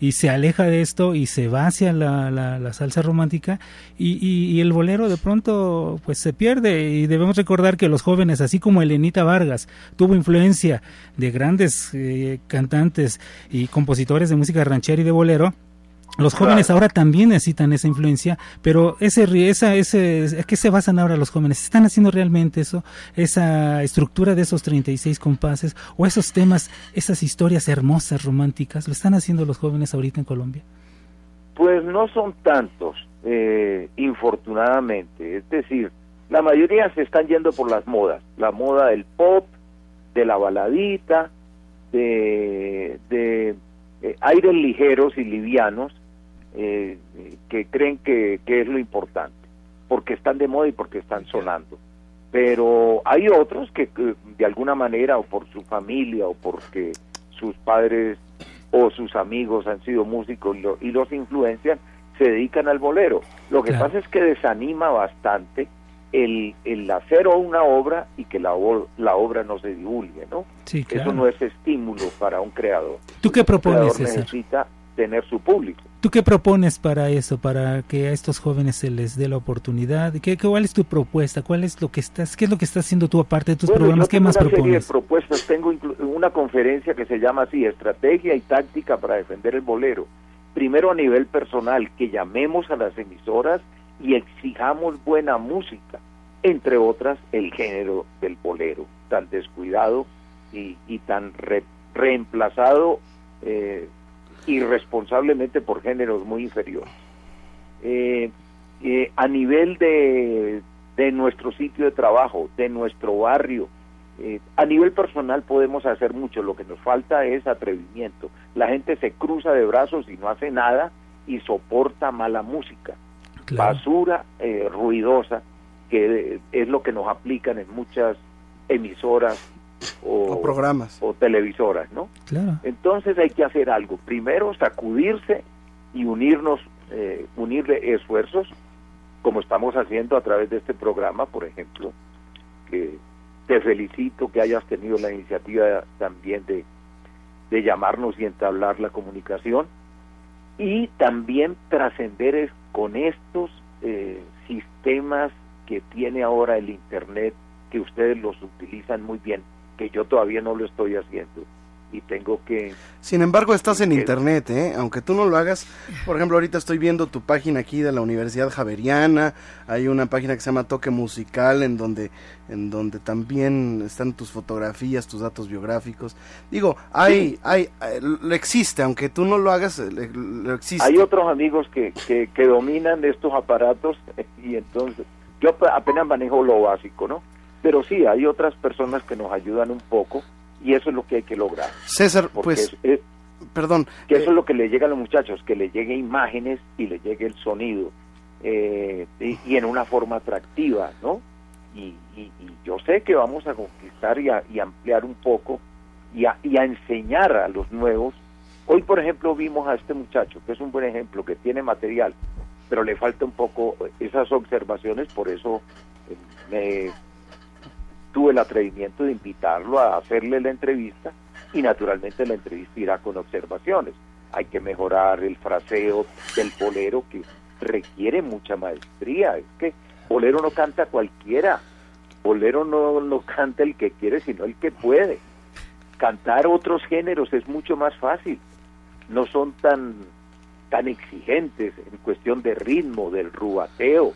y se aleja de esto y se va hacia la, la, la salsa romántica y, y, el bolero de pronto pues se pierde. Y debemos recordar que los jóvenes así como Elenita Vargas tuvo influencia de grandes eh, cantantes y compositores de música ranchera y de bolero los jóvenes Claro. ahora también necesitan esa influencia, pero ese, esa, ese, ¿a qué se basan ahora los jóvenes? ¿Están haciendo realmente eso? Esa estructura de esos 36 compases o esos temas, esas historias hermosas, románticas, ¿lo están haciendo los jóvenes ahorita en Colombia? Pues no son tantos, eh, infortunadamente. Es decir, la mayoría se están yendo por las modas. La moda del pop, de la baladita, de, de eh, aires ligeros y livianos eh, eh, que creen que, que es lo importante, porque están de moda y porque están sonando. Pero hay otros que, que de alguna manera, o por su familia, o porque sus padres o sus amigos han sido músicos y, lo- y los influencian, se dedican al bolero. Lo que Claro. pasa es que desanima bastante el, el hacer una obra y que la, la obra no se divulgue, ¿no? Sí, Eso claro. no es estímulo para un creador. ¿Tú qué propones, creador necesita tener su público. ¿Tú qué propones para eso, para que a estos jóvenes se les dé la oportunidad? ¿Qué, ¿Cuál es tu propuesta? ¿Cuál es lo que estás, qué es lo que estás haciendo tú aparte de tus Bueno, programas? yo ¿Qué más una serie de propones? propuestas. Tengo una conferencia que se llama así, Estrategia y Táctica para Defender el Bolero. Primero a nivel personal, que llamemos a las emisoras y exijamos buena música, entre otras el género del bolero, tan descuidado y, y tan re- reemplazado eh, irresponsablemente por géneros muy inferiores. Eh, eh, a nivel de, de nuestro sitio de trabajo, de nuestro barrio, eh, a nivel personal podemos hacer mucho, lo que nos falta es atrevimiento. La gente se cruza de brazos y no hace nada y soporta mala música, Claro. basura eh, ruidosa, que es lo que nos aplican en muchas emisoras o, O programas. o televisoras, ¿no? Claro. Entonces hay que hacer algo. Primero, sacudirse y unirnos, eh, unirle esfuerzos, como estamos haciendo a través de este programa, por ejemplo, que te felicito que hayas tenido la iniciativa también de, de llamarnos y entablar la comunicación, y también trascender es- con estos eh, sistemas que tiene ahora el Internet, que ustedes los utilizan muy bien, que yo todavía no lo estoy haciendo y tengo que Sin embargo, estás en Que- internet, ¿eh? aunque tú no lo hagas. Por ejemplo, ahorita estoy viendo tu página aquí de la Universidad Javeriana. Hay una página que se llama Toque Musical, en donde, en donde también están tus fotografías, tus datos biográficos. Digo, hay, hay, eh, lo existe, aunque tú no lo hagas, eh, lo existe. hay otros amigos que, que, que dominan estos aparatos y entonces yo ap- apenas manejo lo básico, ¿no? Pero sí, hay otras personas que nos ayudan un poco y eso es lo que hay que lograr. César, pues, es- es- perdón. que eh, eso es lo que le llega a los muchachos, que le llegue imágenes y le llegue el sonido eh, y, y en una forma atractiva, ¿no? Y, y- y yo sé que vamos a conquistar y, a- y ampliar un poco y a, y a enseñar a los nuevos. Hoy, por ejemplo, vimos a este muchacho, que es un buen ejemplo, que tiene material, pero le falta un poco esas observaciones, por eso eh, me tuve el atrevimiento de invitarlo a hacerle la entrevista y naturalmente la entrevista irá con observaciones. Hay que mejorar el fraseo del bolero que requiere mucha maestría. Es que bolero no canta cualquiera. Bolero no canta el que quiere, sino el que puede. Cantar otros géneros es mucho más fácil. No son tan tan exigentes en cuestión de ritmo, del rubateo,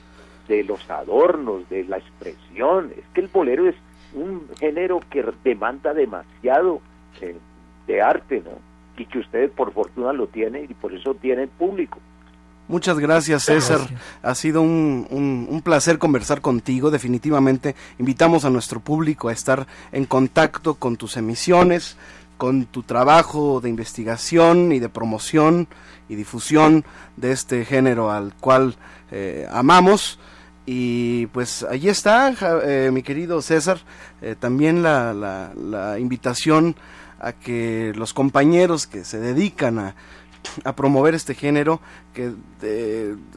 de los adornos, de la expresión. Es que el bolero es un género que demanda demasiado eh, de arte, ¿no? Y que ustedes por fortuna lo tienen y por eso tienen público. Muchas gracias, César. Ha sido un, un, placer conversar contigo. Definitivamente invitamos a nuestro público a estar en contacto con tus emisiones, con tu trabajo de investigación y de promoción y difusión de este género al cual eh, amamos. Y pues allí está, eh, mi querido César, eh, también la, la, invitación a que los compañeros que se dedican a, a promover este género, que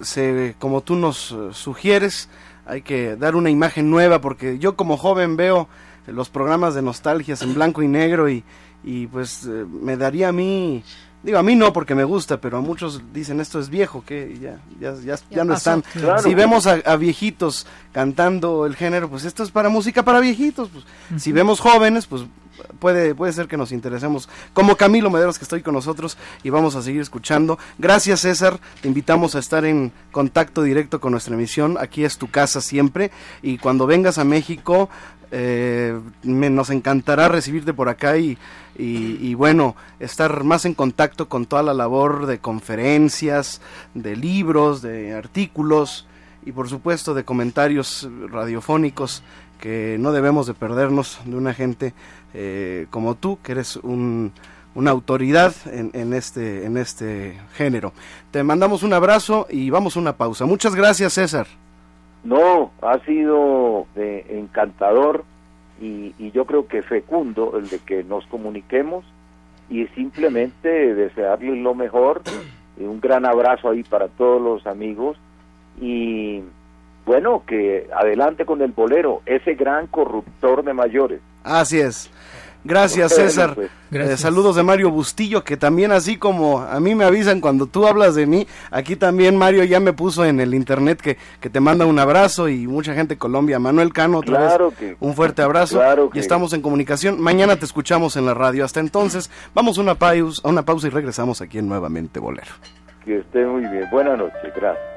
se, como tú nos sugieres, hay que dar una imagen nueva, porque yo como joven veo los programas de nostalgias en blanco y negro y, y pues me daría a mí Digo, a mí no porque me gusta, pero a muchos dicen esto es viejo, que ya, ya, ya, ya, no están. Si vemos a, viejitos cantando el género, pues esto es para música para viejitos. Pues. Si vemos jóvenes, pues puede, puede ser que nos interesemos. Como Camilo Mederos que estoy con nosotros y vamos a seguir escuchando. Gracias César, te invitamos a estar en contacto directo con nuestra emisión. Aquí es tu casa siempre y cuando vengas a México eh, me, nos encantará recibirte por acá y, y, bueno, estar más en contacto con toda la labor de conferencias, de libros, de artículos y por supuesto de comentarios radiofónicos que no debemos de perdernos de una gente eh, como tú, que eres un, una autoridad en, en, este, en este género. Te mandamos un abrazo y vamos a una pausa. Muchas gracias, César. No, ha sido eh, encantador y, y, yo creo que fecundo el de que nos comuniquemos y simplemente desearles lo mejor, un gran abrazo ahí para todos los amigos y bueno, que adelante con el bolero, ese gran corruptor de mayores. Así es. Gracias, César. Pues. Eh, saludos de Mario Bustillo, que también así como a mí me avisan cuando tú hablas de mí, aquí también Mario ya me puso en el internet que, que te manda un abrazo y mucha gente de Colombia. Manuel Cano, otra vez, un fuerte abrazo y estamos en comunicación. Mañana te escuchamos en la radio. Hasta entonces, vamos a una, pausa, a una pausa y regresamos aquí en Nuevamente Bolero. Que esté muy bien. Buenas noches, gracias.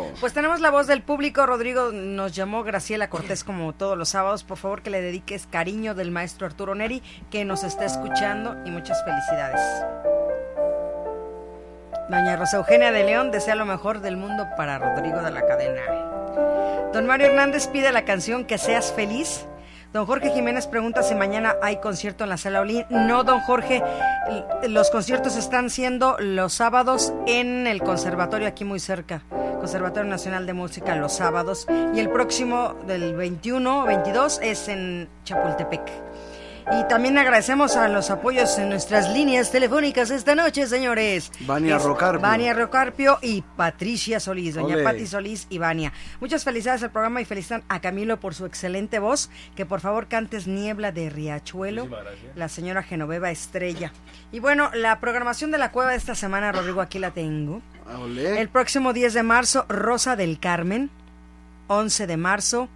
Pues tenemos la voz del público. Rodrigo nos llamó Graciela Cortés como todos los sábados. Por favor que le dediques cariño del maestro Arturo Neri que nos está escuchando y muchas felicidades. Doña Rosa Eugenia de León desea lo mejor del mundo para Rodrigo de la Cadena. Don Mario Hernández pide la canción Que seas feliz Don Jorge Jiménez pregunta si mañana hay concierto en la sala Olin. No, don Jorge, los conciertos están siendo los sábados en el conservatorio aquí muy cerca, Conservatorio Nacional de Música los sábados y el próximo del 21, 22 es en Chapultepec. Y también agradecemos a los apoyos en nuestras líneas telefónicas esta noche, señores. Vania Rocarpio. Vania Rocarpio y Patricia Solís, doña Pati Solís y Vania. Muchas felicidades al programa y felicitan a Camilo por su excelente voz. Que por favor cantes Niebla de Riachuelo, la señora Genoveva Estrella. Y bueno, la programación de la cueva de esta semana, Rodrigo, aquí la tengo. El próximo 10 de marzo, Rosa del Carmen. 11 de marzo,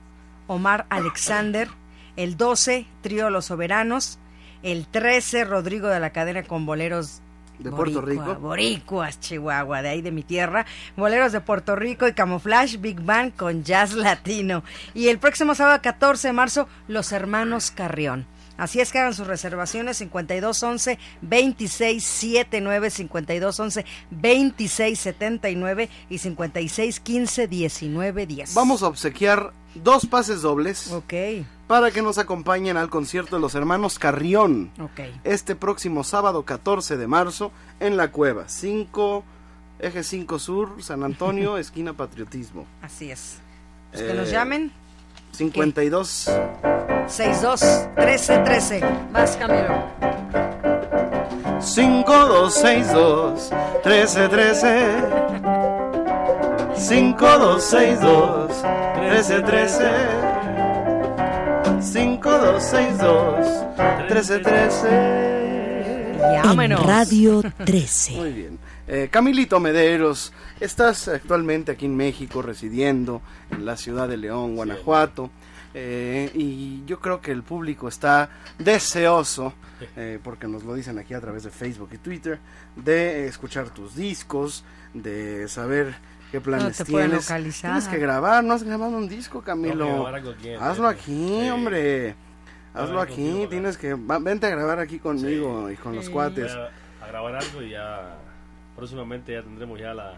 Omar Alexander. El 12, Trío Los Soberanos. El 13, Rodrigo de la Cadena con boleros de Puerto Rico. Boricuas, Chihuahua, de ahí de mi tierra. Boleros de Puerto Rico y Camouflage Big Band con jazz latino. Y el próximo sábado 14 de marzo, Los Hermanos Carrión. Así es que hagan sus reservaciones 5211 2679 5211 2679 y 5615 1910. Vamos a obsequiar dos pases dobles Ok, para que nos acompañen al concierto de los hermanos Carrión. ok. Este próximo sábado 14 de marzo en La Cueva, 5, Eje 5 Sur, San Antonio, esquina Patriotismo. Así es. Pues que Eh, nos llamen. 52 62 13 13. Vas, Camilo. 5262 1313 5262 1313 5262 1313 Llámenos. En Radio 13. Muy bien. Eh, Camilito Mederos, estás actualmente aquí en México residiendo en la ciudad de León, Guanajuato. eh, y yo creo que el público está deseoso, eh, porque nos lo dicen aquí a través de Facebook y Twitter, de escuchar tus discos, de saber qué planes te pueden tienes. localizar. Tienes que grabar, no has grabado un disco, Camilo. Aquí en- Hazlo aquí, Sí. hombre. Hazlo aquí, contigo, tienes que... va- vente a grabar aquí conmigo y con los Sí. cuates. Voy a, a grabar algo y ya próximamente ya tendremos ya la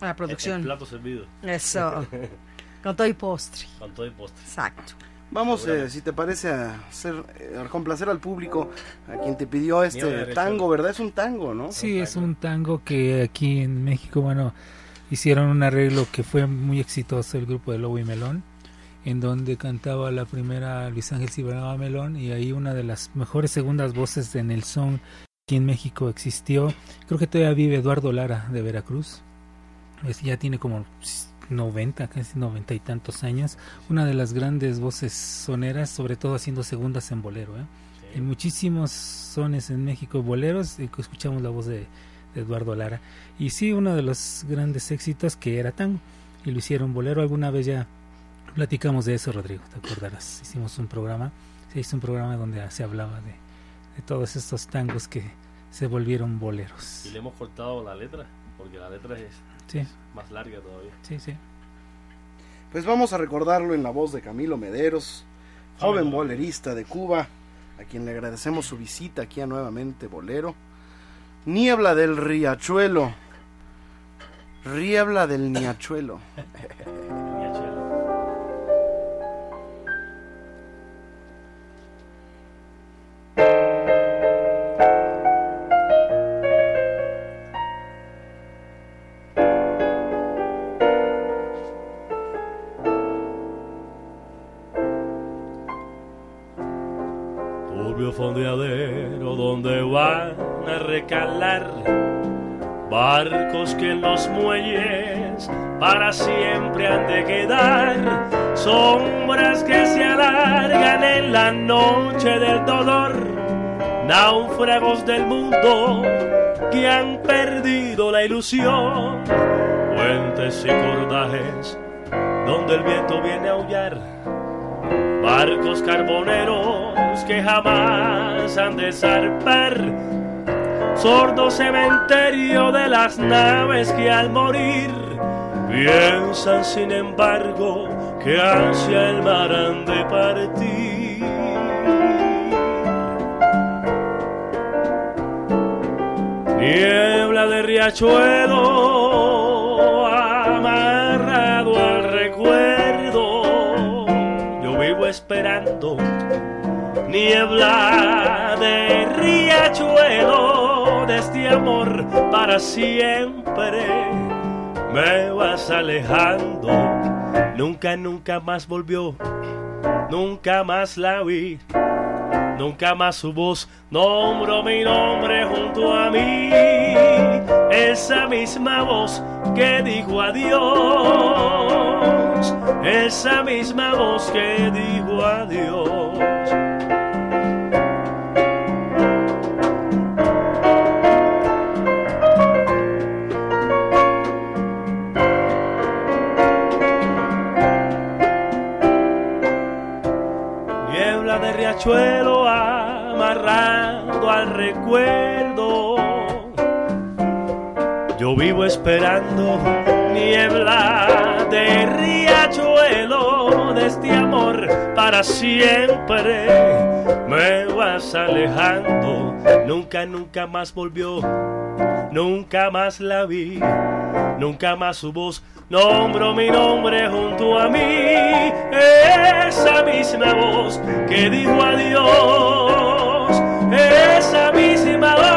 La el producción. plato servido Eso. Con todo y postre. con todo el postre. Exacto. Vamos, eh, si te parece, a, hacer, eh, a complacer al público, a quien te pidió este tango, ¿verdad? Es un tango, ¿no? Sí, es un tango que aquí en México, bueno, hicieron un arreglo que fue muy exitoso el grupo de Lobo y Melón, en donde cantaba la primera Luis Ángel Cibanaba Melón y ahí una de las mejores segundas voces en el son aquí en México existió. Creo que todavía vive Eduardo Lara de Veracruz. Es- ya tiene como 90, casi 90 y tantos años. Una de las grandes voces soneras, sobre todo haciendo segundas en bolero. ¿eh? En muchísimos sones en México, boleros, y que escuchamos la voz de Eduardo Lara. Y sí, uno de los grandes éxitos que era tango, y lo hicieron bolero. Alguna vez ya platicamos de eso, Rodrigo, te acordarás. Hicimos un programa, se hizo un programa donde se hablaba de, de todos estos tangos que se volvieron boleros. Y le hemos cortado la letra porque la letra es Sí, más larga todavía. sí, sí. Pues vamos a recordarlo en la voz de Camilo Mederos, joven bolerista de Cuba, a quien le agradecemos su visita aquí a Nuevamente Bolero. Niebla del Riachuelo. Niebla del Niachuelo. barcos que en los muelles para siempre han de quedar, sombras que se alargan en la noche del dolor, náufragos del mundo que han perdido la ilusión, puentes y cordajes donde el viento viene a aullar. Barcos carboneros que jamás han de zarpar, sordo cementerio de las naves que al morir piensan sin embargo que hacia el mar han de partir. Niebla de riachuelo amarrado al recuerdo. Yo vivo esperando niebla de riachuelo de este amor para siempre. Me vas alejando, nunca, nunca más volvió, nunca más la vi. Nunca más su voz nombro mi nombre junto a mí. Esa misma voz que dijo adiós. Esa misma voz que dijo adiós. Riachuelo amarrado al recuerdo. Yo vivo esperando niebla de riachuelo de este amor para siempre. Me vas alejando, nunca, nunca más volvió, nunca más la vi. Nunca más su voz. Nombro mi nombre junto a mí, esa misma voz que dijo adiós, esa misma voz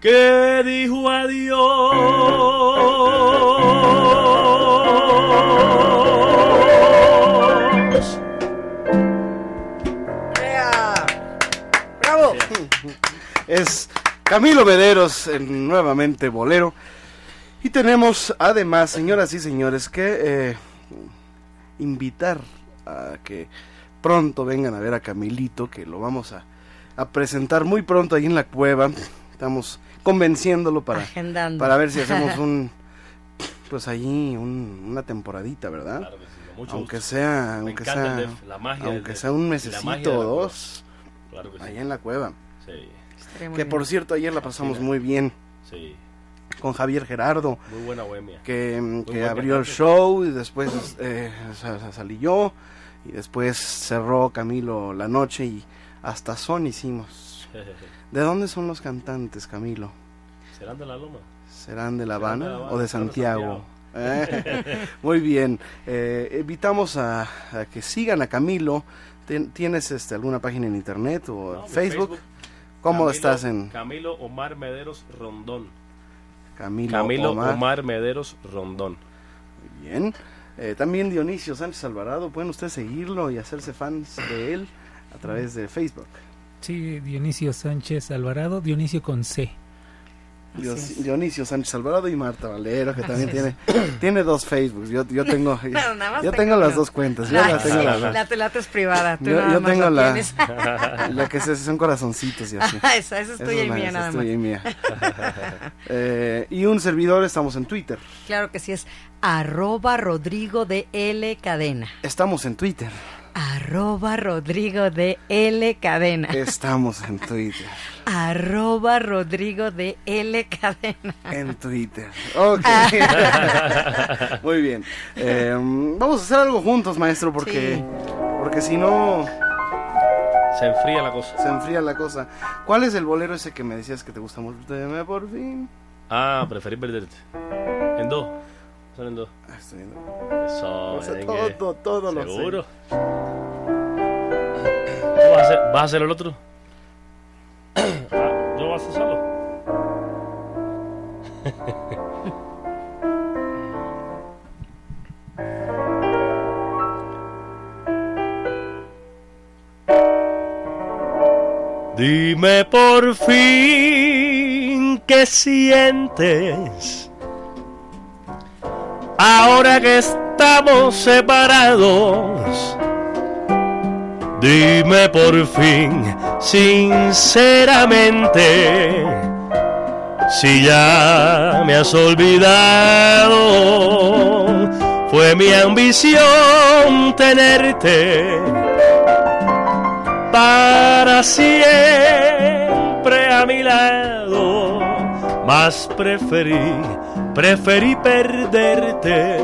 que dijo adiós. ¡Bravo! Es Camilo Mederos, en nuevamente bolero. Y tenemos además, señoras y señores, que eh, invitar a que pronto vengan a ver a Camilito, que lo vamos a, a presentar muy pronto ahí en la cueva. Estamos convenciéndolo para, Agendando. para ver si hacemos un, pues allí un- una temporadita, ¿verdad? Claro que sí, con mucho aunque gusto. sea, Me aunque sea, def, la magia aunque sea un mesecito o dos, Claro que sí. allá en la cueva. Sí, Que por cierto ayer la pasamos Sí, muy bien sí. con Javier Gerardo. Muy buena bohemia. que, mm, que abrió el show y después eh, sa- sa- salí yo y después cerró Camilo la noche y hasta son hicimos. ¿De dónde son los cantantes, Camilo? ¿Serán de la loma? ¿Serán de La Habana de La Habana, o de Santiago? Eh, Muy bien. Eh, invitamos a, a que sigan a Camilo. Tien- ¿Tienes este, alguna página en internet o No, mi Facebook? ¿Cómo Camilo- estás en Camilo Omar Mederos Rondón. Camilo, Camilo Omar? Omar, Mederos Rondón. Muy bien. Eh, también Dionisio Sánchez Alvarado, pueden ustedes seguirlo y hacerse fans de él a través de Facebook. Sí, Dionisio Sánchez Alvarado, Dionisio con C. Dios-. Dionisio Sánchez Alvarado y Marta Valero, que también tiene, tiene dos Facebooks. Yo, yo tengo, más yo tengo las dos cuentas. Yo Ay, la tengo sí, la es privada. Tú Yo- nada yo más tengo la la- que se son corazoncitos y así. Ah, esa, esa es tuya y mía nada más. tuya y mía. Eh, y un servidor, estamos en Twitter. Claro que sí es arroba Rodrigo de L Cadena. Estamos en Twitter. Arroba Rodrigo de L Cadena. Estamos en Twitter. Arroba Rodrigo de L Cadena. En Twitter. Ok. Muy bien. Eh, vamos a hacer algo juntos, maestro, porque, Sí. porque si no Se enfría la cosa. se enfría la cosa. ¿Cuál es el bolero ese que me decías que te gusta mucho? Por fin. Ah, preferí perderte. En dos. Son en dos. Ah, estoy viendo. Eso, O sea, merengue. todo, todo lo sé. ¿Seguro? ¿Tú vas a hacer, vas a hacer el otro? Ah, ¿Yo vas a hacerlo? Dime por fin qué sientes ahora que estamos separados. Dime por fin, sinceramente, si ya me has olvidado. Fue mi ambición tenerte para siempre a mi lado. Mas preferí, preferí perderte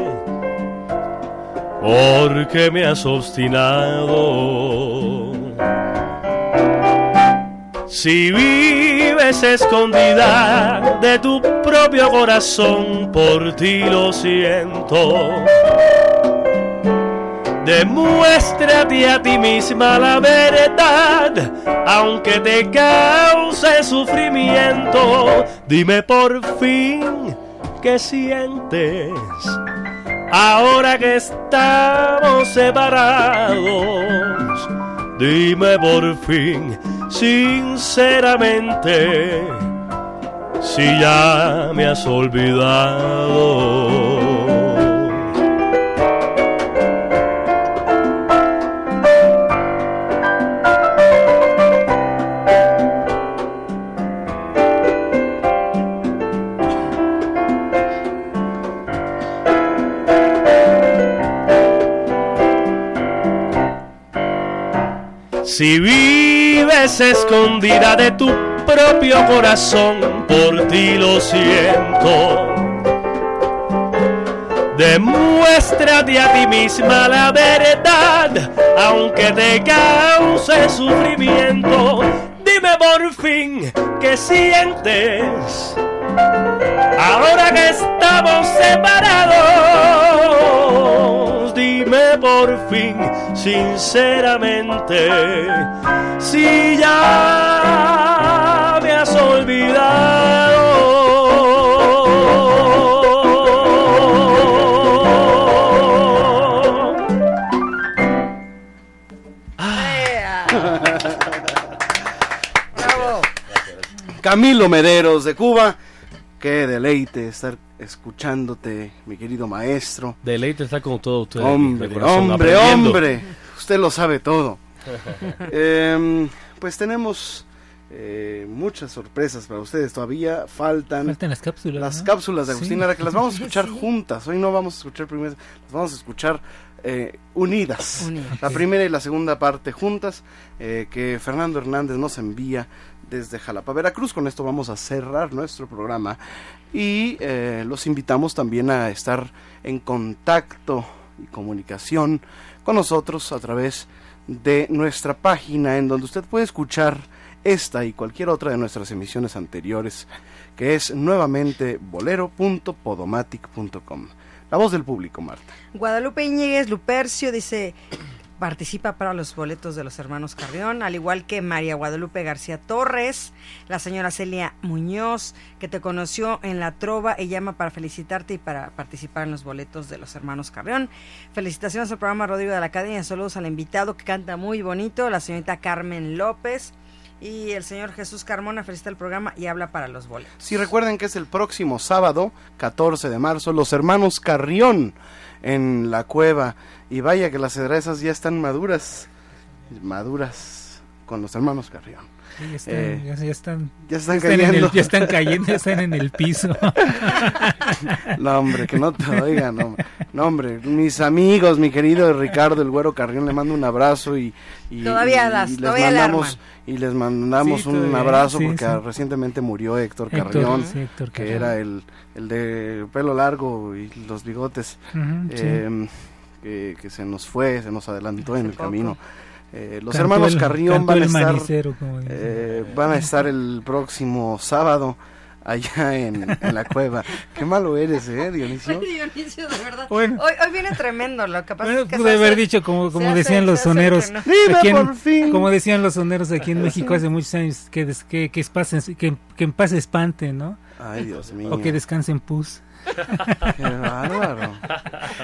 porque me has obstinado. Si vives escondida de tu propio corazón, por ti lo siento. Demuéstrate a ti misma la verdad, aunque te cause sufrimiento. Dime por fin qué sientes ahora que estamos separados. Dime por fin, sinceramente, si ya me has olvidado. Si vives escondida de tu propio corazón, por ti lo siento. Demuéstrate a ti misma la verdad, aunque te cause sufrimiento. Dime por fin qué sientes ahora que estamos separados. Por fin, sinceramente, si ya me has olvidado. Camilo Mederos de Cuba. Qué deleite estar escuchándote, mi querido maestro. Deleite estar con todo usted. Hombre, hombre, hombre. Usted lo sabe todo. Em, pues tenemos eh, muchas sorpresas para ustedes. Todavía faltan, Faltan las cápsulas. las ¿no? cápsulas de Sí. Agustín Lara, que las vamos a escuchar Sí. juntas. Hoy no vamos a escuchar primero, las vamos a escuchar eh, unidas. Unidas. La primera y la segunda parte juntas, eh, que Fernando Hernández nos envía desde Jalapa, Veracruz. Con esto vamos a cerrar nuestro programa y eh, los invitamos también a estar en contacto y comunicación con nosotros a través de nuestra página en donde usted puede escuchar esta y cualquier otra de nuestras emisiones anteriores, que es nuevamente bolero.podomatic.com. La voz del público, Marta. Guadalupe Íñiguez Lupercio dice, participa para los boletos de los hermanos Carrión, al igual que María Guadalupe García Torres, la señora Celia Muñoz, que te conoció en la trova y llama para felicitarte y para participar en los boletos de los hermanos Carrión. Felicitaciones al programa Rodrigo de la Academia, saludos al invitado que canta muy bonito, la señorita Carmen López. Y el señor Jesús Carmona felicita el programa y habla para los boletos. Si recuerden que es el próximo sábado, 14 de marzo, los hermanos Carrión en la cueva. Y vaya que las cerezas ya están maduras, maduras con los hermanos Carrión. Ya están, Eh, ya, ya están, Ya están están en cayendo. el- ya están cayendo, ya están en el piso. No, hombre, que no te oigan, no, no, hombre, mis amigos, mi querido Ricardo el Güero Carrión, le mando un abrazo y, y- Todavía las- y les todavía mandamos y les mandamos Sí, un todavía, abrazo sí, porque sí. recientemente murió Héctor Héctor, Carrión, sí, Héctor que Carrión. era el, el de pelo largo y los bigotes. Sí. eh, que, que se nos fue, se nos adelantó en el poco. camino. Eh, los Cantó hermanos el- Carrión van a estar manicero, eh, van a estar el próximo sábado allá en, en la cueva. Qué malo eres, eh, Dionisio. Dionisio, de verdad. Bueno. Hoy, hoy viene tremendo, lo que pasa Bueno, es que pude se haber hace- dicho como, como hace- decían los hace soneros. no. Aquí en- por fin. Como decían los soneros aquí en México hace muchos años, que, des- que, que, espasen- que, que en paz espante, ¿no? Ay, Dios mío. O que descansen pus. Qué bárbaro.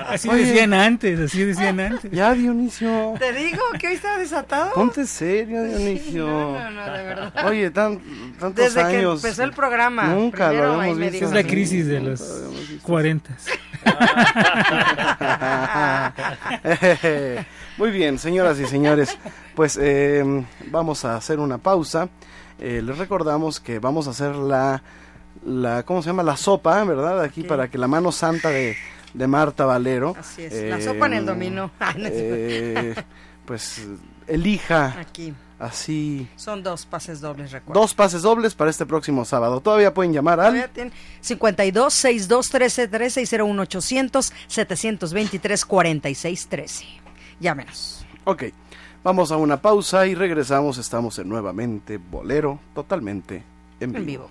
Así Oye. decían antes, así decían antes. Ya, Dionisio. Te digo que hoy está desatado. Ponte serio, Dionisio. No, no, no, de verdad. Oye, tan, tantos Desde que años. empezó el programa. Nunca lo habíamos visto. Es la crisis de los. 40. Muy bien, señoras y señores, pues eh, vamos a hacer una pausa. Eh, les recordamos que vamos a hacer la, la, ¿cómo se llama? La sopa, ¿verdad? Aquí para que la mano santa de, de Marta Valero. Así es, la sopa en el dominó. Ah, eh, pues elija Aquí. así Son dos pases dobles, recuerda. dos pases dobles para este próximo sábado. Todavía pueden llamar al... Todavía tienen 52 62 13 13 y 01 800 723 46 13. Llámenos. Ok, vamos a una pausa y regresamos. Estamos en nuevamente Bolero, totalmente en vivo. En vivo.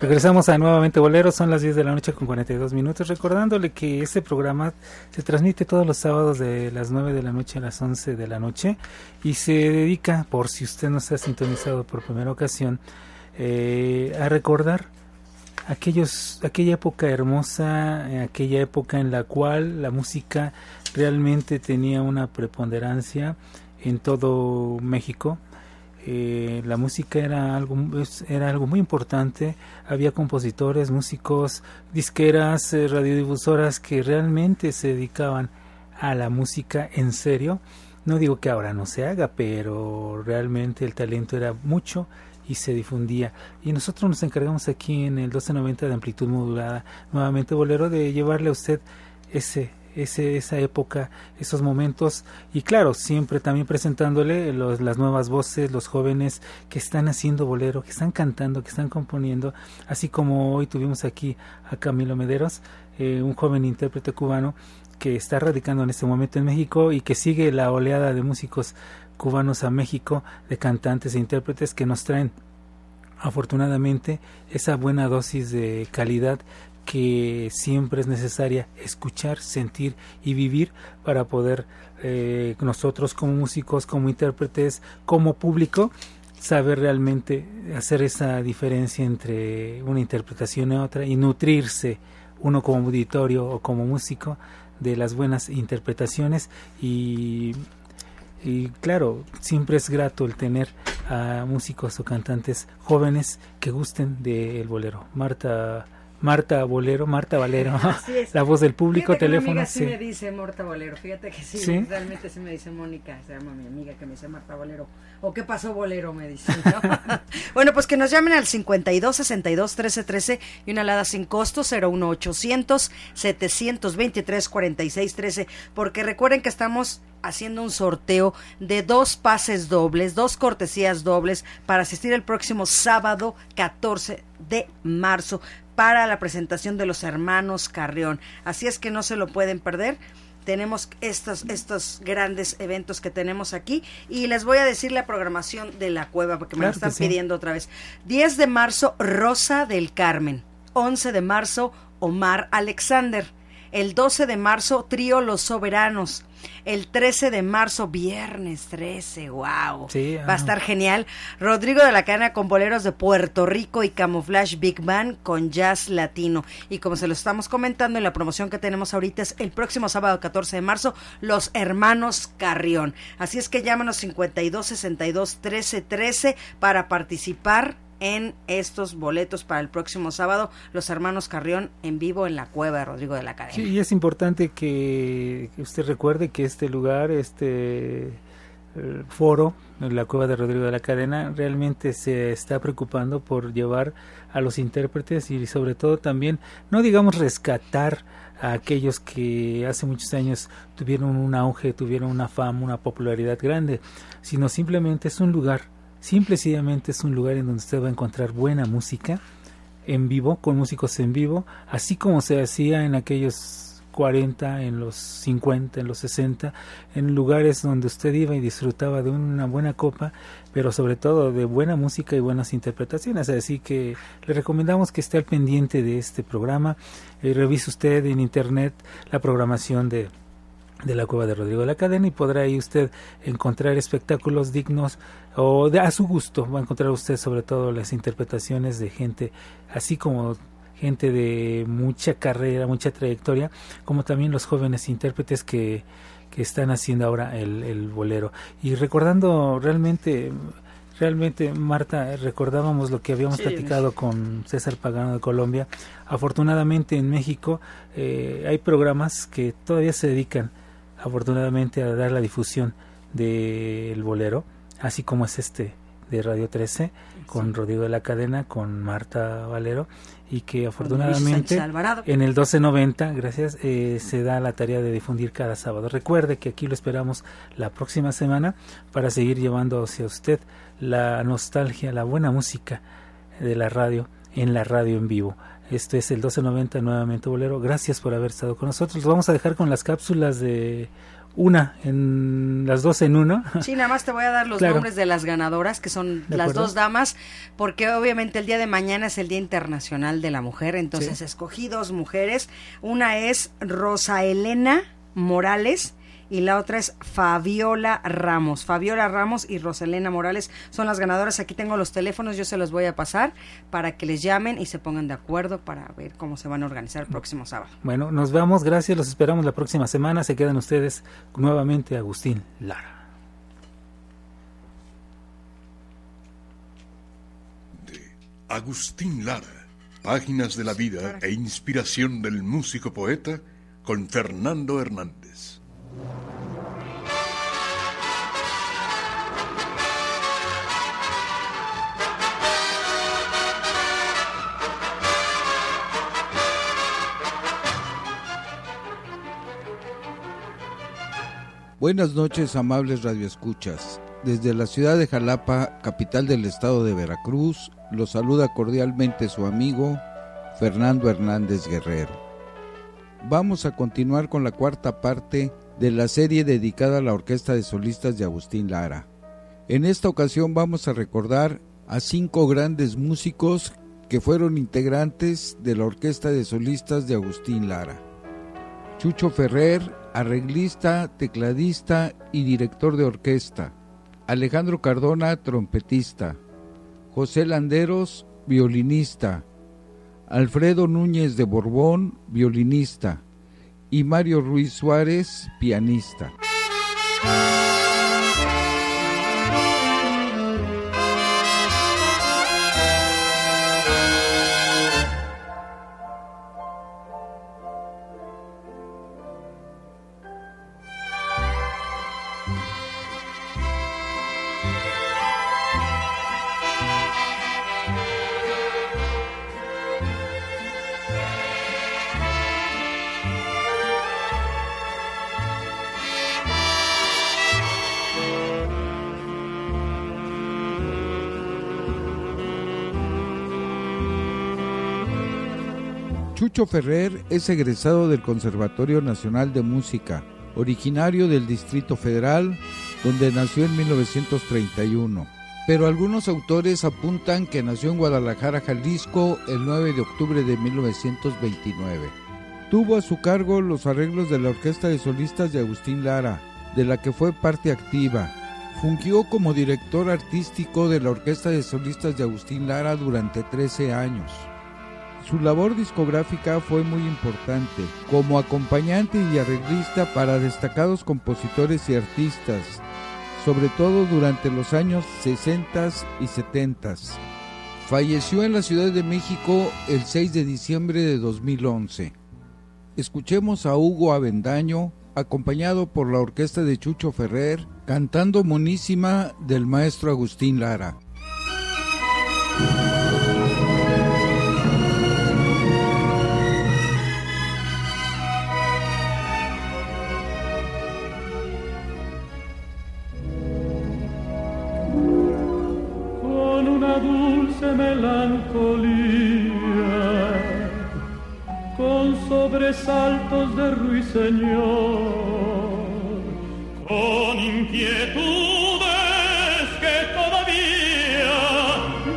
Regresamos a nuevamente Bolero, son las 10 de la noche con 42 minutos, recordándole que este programa se transmite todos los sábados de las 9 de la noche a las 11 de la noche y se dedica, por si usted no está sintonizado por primera ocasión, eh, a recordar aquellos, aquella época hermosa, eh, aquella época en la cual la música realmente tenía una preponderancia en todo México. Eh, la música era algo era algo muy importante. Había compositores músicos disqueras eh, radiodifusoras que realmente se dedicaban a la música en serio. No digo que ahora no se haga pero realmente el talento era mucho y se difundía. Y nosotros nos encargamos aquí en el 1290 de amplitud modulada, nuevamente bolero, de llevarle a usted ese, ese, esa época, esos momentos. Y claro, siempre también presentándole los, las nuevas voces, los jóvenes que están haciendo bolero, que están cantando, que están componiendo, así como hoy tuvimos aquí a Camilo Mederos, eh, un joven intérprete cubano que está radicando en este momento en México y que sigue la oleada de músicos cubanos a México, de cantantes e intérpretes que nos traen afortunadamente esa buena dosis de calidad que siempre es necesaria escuchar, sentir y vivir para poder eh, nosotros como músicos, como intérpretes, como público, saber realmente hacer esa diferencia entre una interpretación y otra y nutrirse uno como auditorio o como músico de las buenas interpretaciones y y claro, siempre es grato el tener a músicos o cantantes jóvenes que gusten del bolero. Marta Marta Bolero, Marta Valero, la voz del público, teléfono. amiga sí. me dice Marta Bolero, fíjate que sí, realmente sí me dice Mónica, se llama mi amiga que me dice Marta Bolero. ¿O qué pasó Bolero? Me dice. bueno, pues que nos llamen al 52 62 13 13 y una alada sin costo 01800 723 46 13, porque recuerden que estamos haciendo un sorteo de dos pases dobles, dos cortesías dobles para asistir el próximo sábado 14 de marzo para la presentación de los hermanos Carrión. Así es que no se lo pueden perder tenemos estos, estos grandes eventos que tenemos aquí y les voy a decir la programación de la cueva porque me lo están pidiendo otra vez. 10 de marzo, Rosa del Carmen. 11 de marzo, Omar Alexander. El 12 de marzo, Trío Los Soberanos. El 13 de marzo, viernes 13, wow. Va a estar genial. Rodrigo de la Cana con boleros de Puerto Rico y Camouflage Big Band con jazz latino. Y como se lo estamos comentando en la promoción que tenemos ahorita es el próximo sábado 14 de marzo, los hermanos Carrión. Así es que llámanos 52 62 13 13 para participar en estos boletos para el próximo sábado, los hermanos Carrión en vivo en la cueva de Rodrigo de la Cadena. Sí, y es importante que, usted recuerde que este lugar, este eh, foro, la cueva de Rodrigo de la Cadena, realmente se está preocupando por llevar a los intérpretes y sobre todo también, no digamos rescatar a aquellos que hace muchos años tuvieron un auge, tuvieron una fama, una popularidad grande, sino simplemente es un lugar Simple y sencillamente es un lugar en donde usted va a encontrar buena música en vivo, con músicos en vivo, así como se hacía en aquellos 40, en los 50, en los 60, en lugares donde usted iba y disfrutaba de una buena copa, pero sobre todo de buena música y buenas interpretaciones. Así que le recomendamos que esté al pendiente de este programa. y revise usted en internet la programación de de la cueva de Rodrigo de la Cadena y podrá ahí usted encontrar espectáculos dignos o de, a su gusto va a encontrar usted sobre todo las interpretaciones de gente así como gente de mucha carrera, mucha trayectoria, como también los jóvenes intérpretes que, que están haciendo ahora el, el bolero. Y recordando realmente Realmente, Marta, recordábamos lo que habíamos platicado con César Pagano de Colombia. Afortunadamente en México eh, hay programas que todavía se dedican afortunadamente a dar la difusión del bolero, así como es este de Radio 13 con Rodrigo de la Cadena, con Marta Valero y que afortunadamente en el 1290, gracias, eh, se da la tarea de difundir cada sábado. Recuerde que aquí lo esperamos la próxima semana para seguir llevando hacia usted la nostalgia, la buena música de la radio en la radio en vivo. Este es el 1290 nuevamente Bolero. Gracias por haber estado con nosotros. Los vamos a dejar con las cápsulas de una en las dos en uno. Sí, nada más te voy a dar los nombres de las ganadoras, que son las dos damas, porque obviamente el día de mañana es el Día Internacional de la Mujer, entonces escogí dos mujeres. Una es Rosa Elena Morales y la otra es Fabiola Ramos. Fabiola Ramos y Roselena Morales son las ganadoras. Aquí tengo los teléfonos, yo se los voy a pasar para que les llamen y se pongan de acuerdo para ver cómo se van a organizar el próximo sábado. Bueno, nos vamos, gracias, los esperamos la próxima semana. Se quedan ustedes nuevamente Agustín Lara. Agustín Lara, Páginas de la Vida e Inspiración del Músico Poeta con Fernando Hernández. Buenas noches, amables radioescuchas. Desde la ciudad de Jalapa, capital del estado de Veracruz, los saluda cordialmente su amigo Fernando Hernández Guerrero. Vamos a continuar con la cuarta parte de la serie dedicada a la Orquesta de Solistas de Agustín Lara. En esta ocasión vamos a recordar a cinco grandes músicos que fueron integrantes de la Orquesta de Solistas de Agustín Lara. Chucho Ferrer, arreglista, tecladista y director de orquesta. Alejandro Cardona, trompetista, José Landeros, violinista, Alfredo Núñez de Borbón, violinista, y Mario Ruiz Suárez, pianista. Ferrer es egresado del Conservatorio Nacional de Música, originario del Distrito Federal, donde nació en 1931. Pero algunos autores apuntan que nació en Guadalajara, Jalisco, el 9 de octubre de 1929. Tuvo a su cargo los arreglos de la Orquesta de Solistas de Agustín Lara, de la que fue parte activa. Fungió como director artístico de la Orquesta de Solistas de Agustín Lara durante 13 años. Su labor discográfica fue muy importante, como acompañante y arreglista para destacados compositores y artistas, sobre todo durante los años 60 y 70. Falleció en la Ciudad de México el 6 de diciembre de 2011. Escuchemos a Hugo Avendaño, acompañado por la orquesta de Chucho Ferrer, cantando Monísima del maestro Agustín Lara. De ruiseñor, con inquietudes que todavía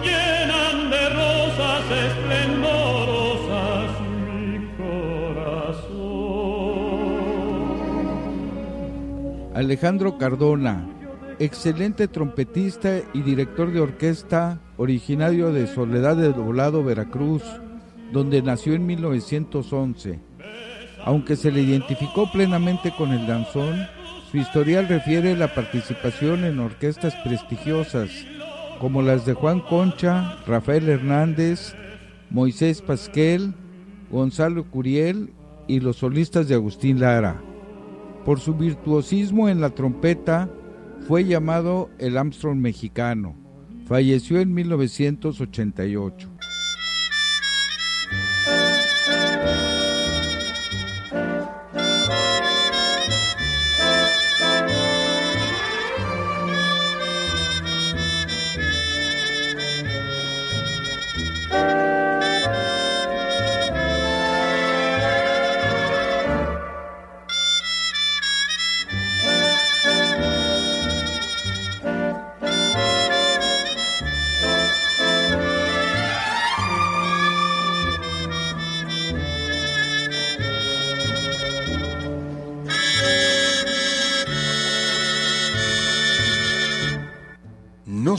llenan de rosas esplendorosas mi corazón. Alejandro Cardona, excelente trompetista y director de orquesta, originario de Soledad de Doblado, Veracruz, donde nació en 1911. Aunque se le identificó plenamente con el danzón, su historial refiere la participación en orquestas prestigiosas, como las de Juan Concha, Rafael Hernández, Moisés Pasquel, Gonzalo Curiel y los solistas de Agustín Lara. Por su virtuosismo en la trompeta, fue llamado el Armstrong mexicano. Falleció en 1988.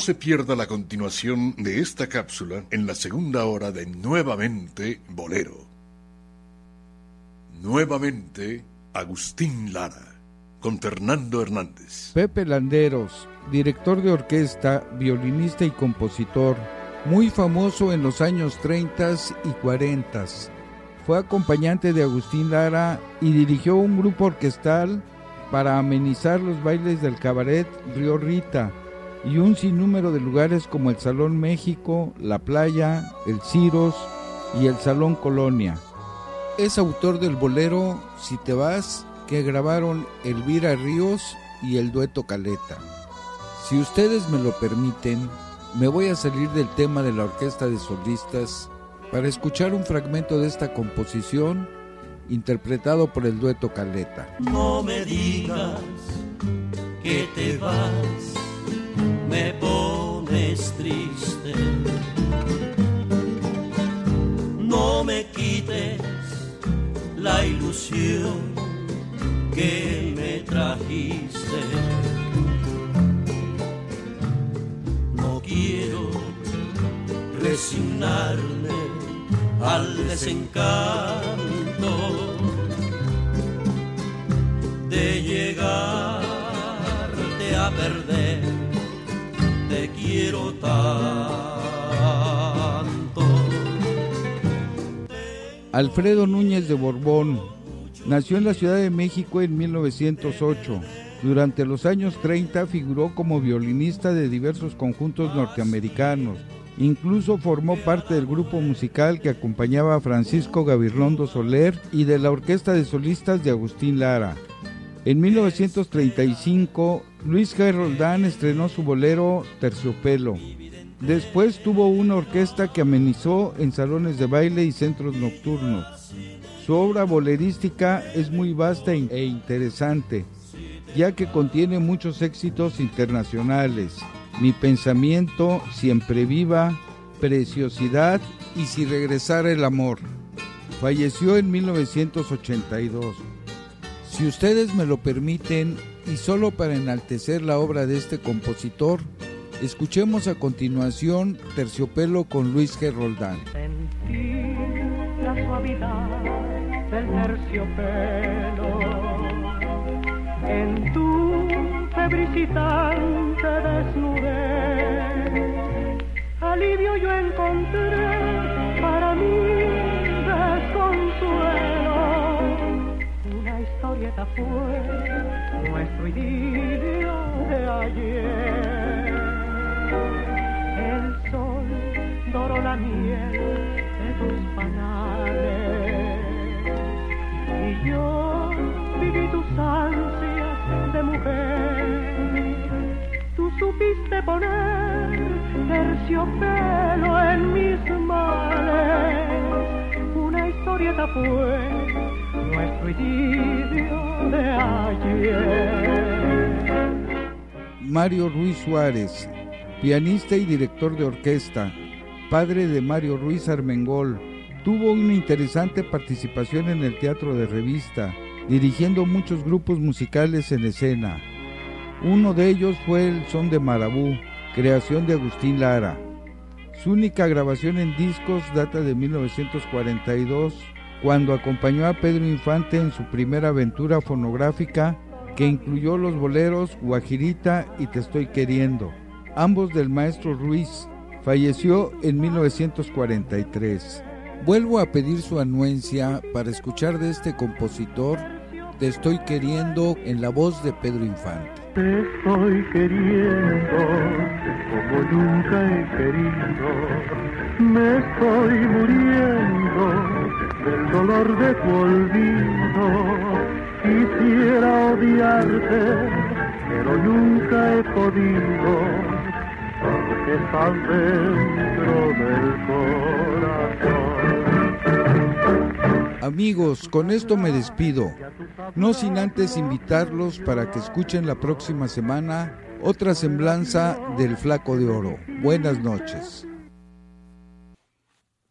Se pierda la continuación de esta cápsula en la segunda hora de Nuevamente Bolero. Nuevamente Agustín Lara, con Fernando Hernández. Pepe Landeros, director de orquesta, violinista y compositor, muy famoso en los años 30 y 40. Fue acompañante de Agustín Lara y dirigió un grupo orquestal para amenizar los bailes del cabaret Río Rita y un sinnúmero de lugares como el Salón México, La Playa, el Ciros y el Salón Colonia. Es autor del bolero Si te vas, que grabaron Elvira Ríos y el dueto Caleta. Si ustedes me lo permiten, me voy a salir del tema de la orquesta de solistas para escuchar un fragmento de esta composición interpretado por el dueto Caleta. No me digas que te vas, me pones triste. No me quites la ilusión que me trajiste. No quiero resignarme al desencanto de llegarte a perder. Quiero tanto. Alfredo Núñez de Borbón nació en la Ciudad de México en 1908. Durante los años 30 figuró como violinista de diversos conjuntos norteamericanos. Incluso formó parte del grupo musical que acompañaba a Francisco Gavirlondo Soler y de la orquesta de solistas de Agustín Lara. En 1935, Luis G. Roldán estrenó su bolero Terciopelo. Después tuvo una orquesta que amenizó en salones de baile y centros nocturnos. Su obra bolerística es muy vasta e interesante, ya que contiene muchos éxitos internacionales. Mi pensamiento siempre viva, preciosidad y si regresara el amor. Falleció en 1982. Si ustedes me lo permiten, y solo para enaltecer la obra de este compositor, escuchemos a continuación Terciopelo con Luis G. Roldán. Sentí la suavidad del terciopelo en tu febrilizante desnudez. Alivio yo encontré Historieta fue nuestro idilio de ayer. El sol doró la miel de tus panales y yo viví tus ansias de mujer. Tú supiste poner terciopelo en mis males. Una historieta fue Mario Ruiz Suárez, pianista y director de orquesta, padre de Mario Ruiz Armengol, tuvo una interesante participación en el teatro de revista, dirigiendo muchos grupos musicales en escena. Uno de ellos fue el Son de Marabú, creación de Agustín Lara. Su única grabación en discos data de 1942, cuando acompañó a Pedro Infante en su primera aventura fonográfica que incluyó los boleros Guajirita y Te estoy queriendo, ambos del maestro Ruiz. Falleció en 1943. Vuelvo a pedir su anuencia para escuchar de este compositor Te estoy queriendo en la voz de Pedro Infante. Te estoy queriendo como nunca he querido. Me estoy muriendo del dolor de tu olvido. Quisiera odiarte, pero nunca he podido. Porque estás dentro del corazón. Amigos, con esto me despido, no sin antes invitarlos para que escuchen la próxima semana otra semblanza del Flaco de Oro. Buenas noches.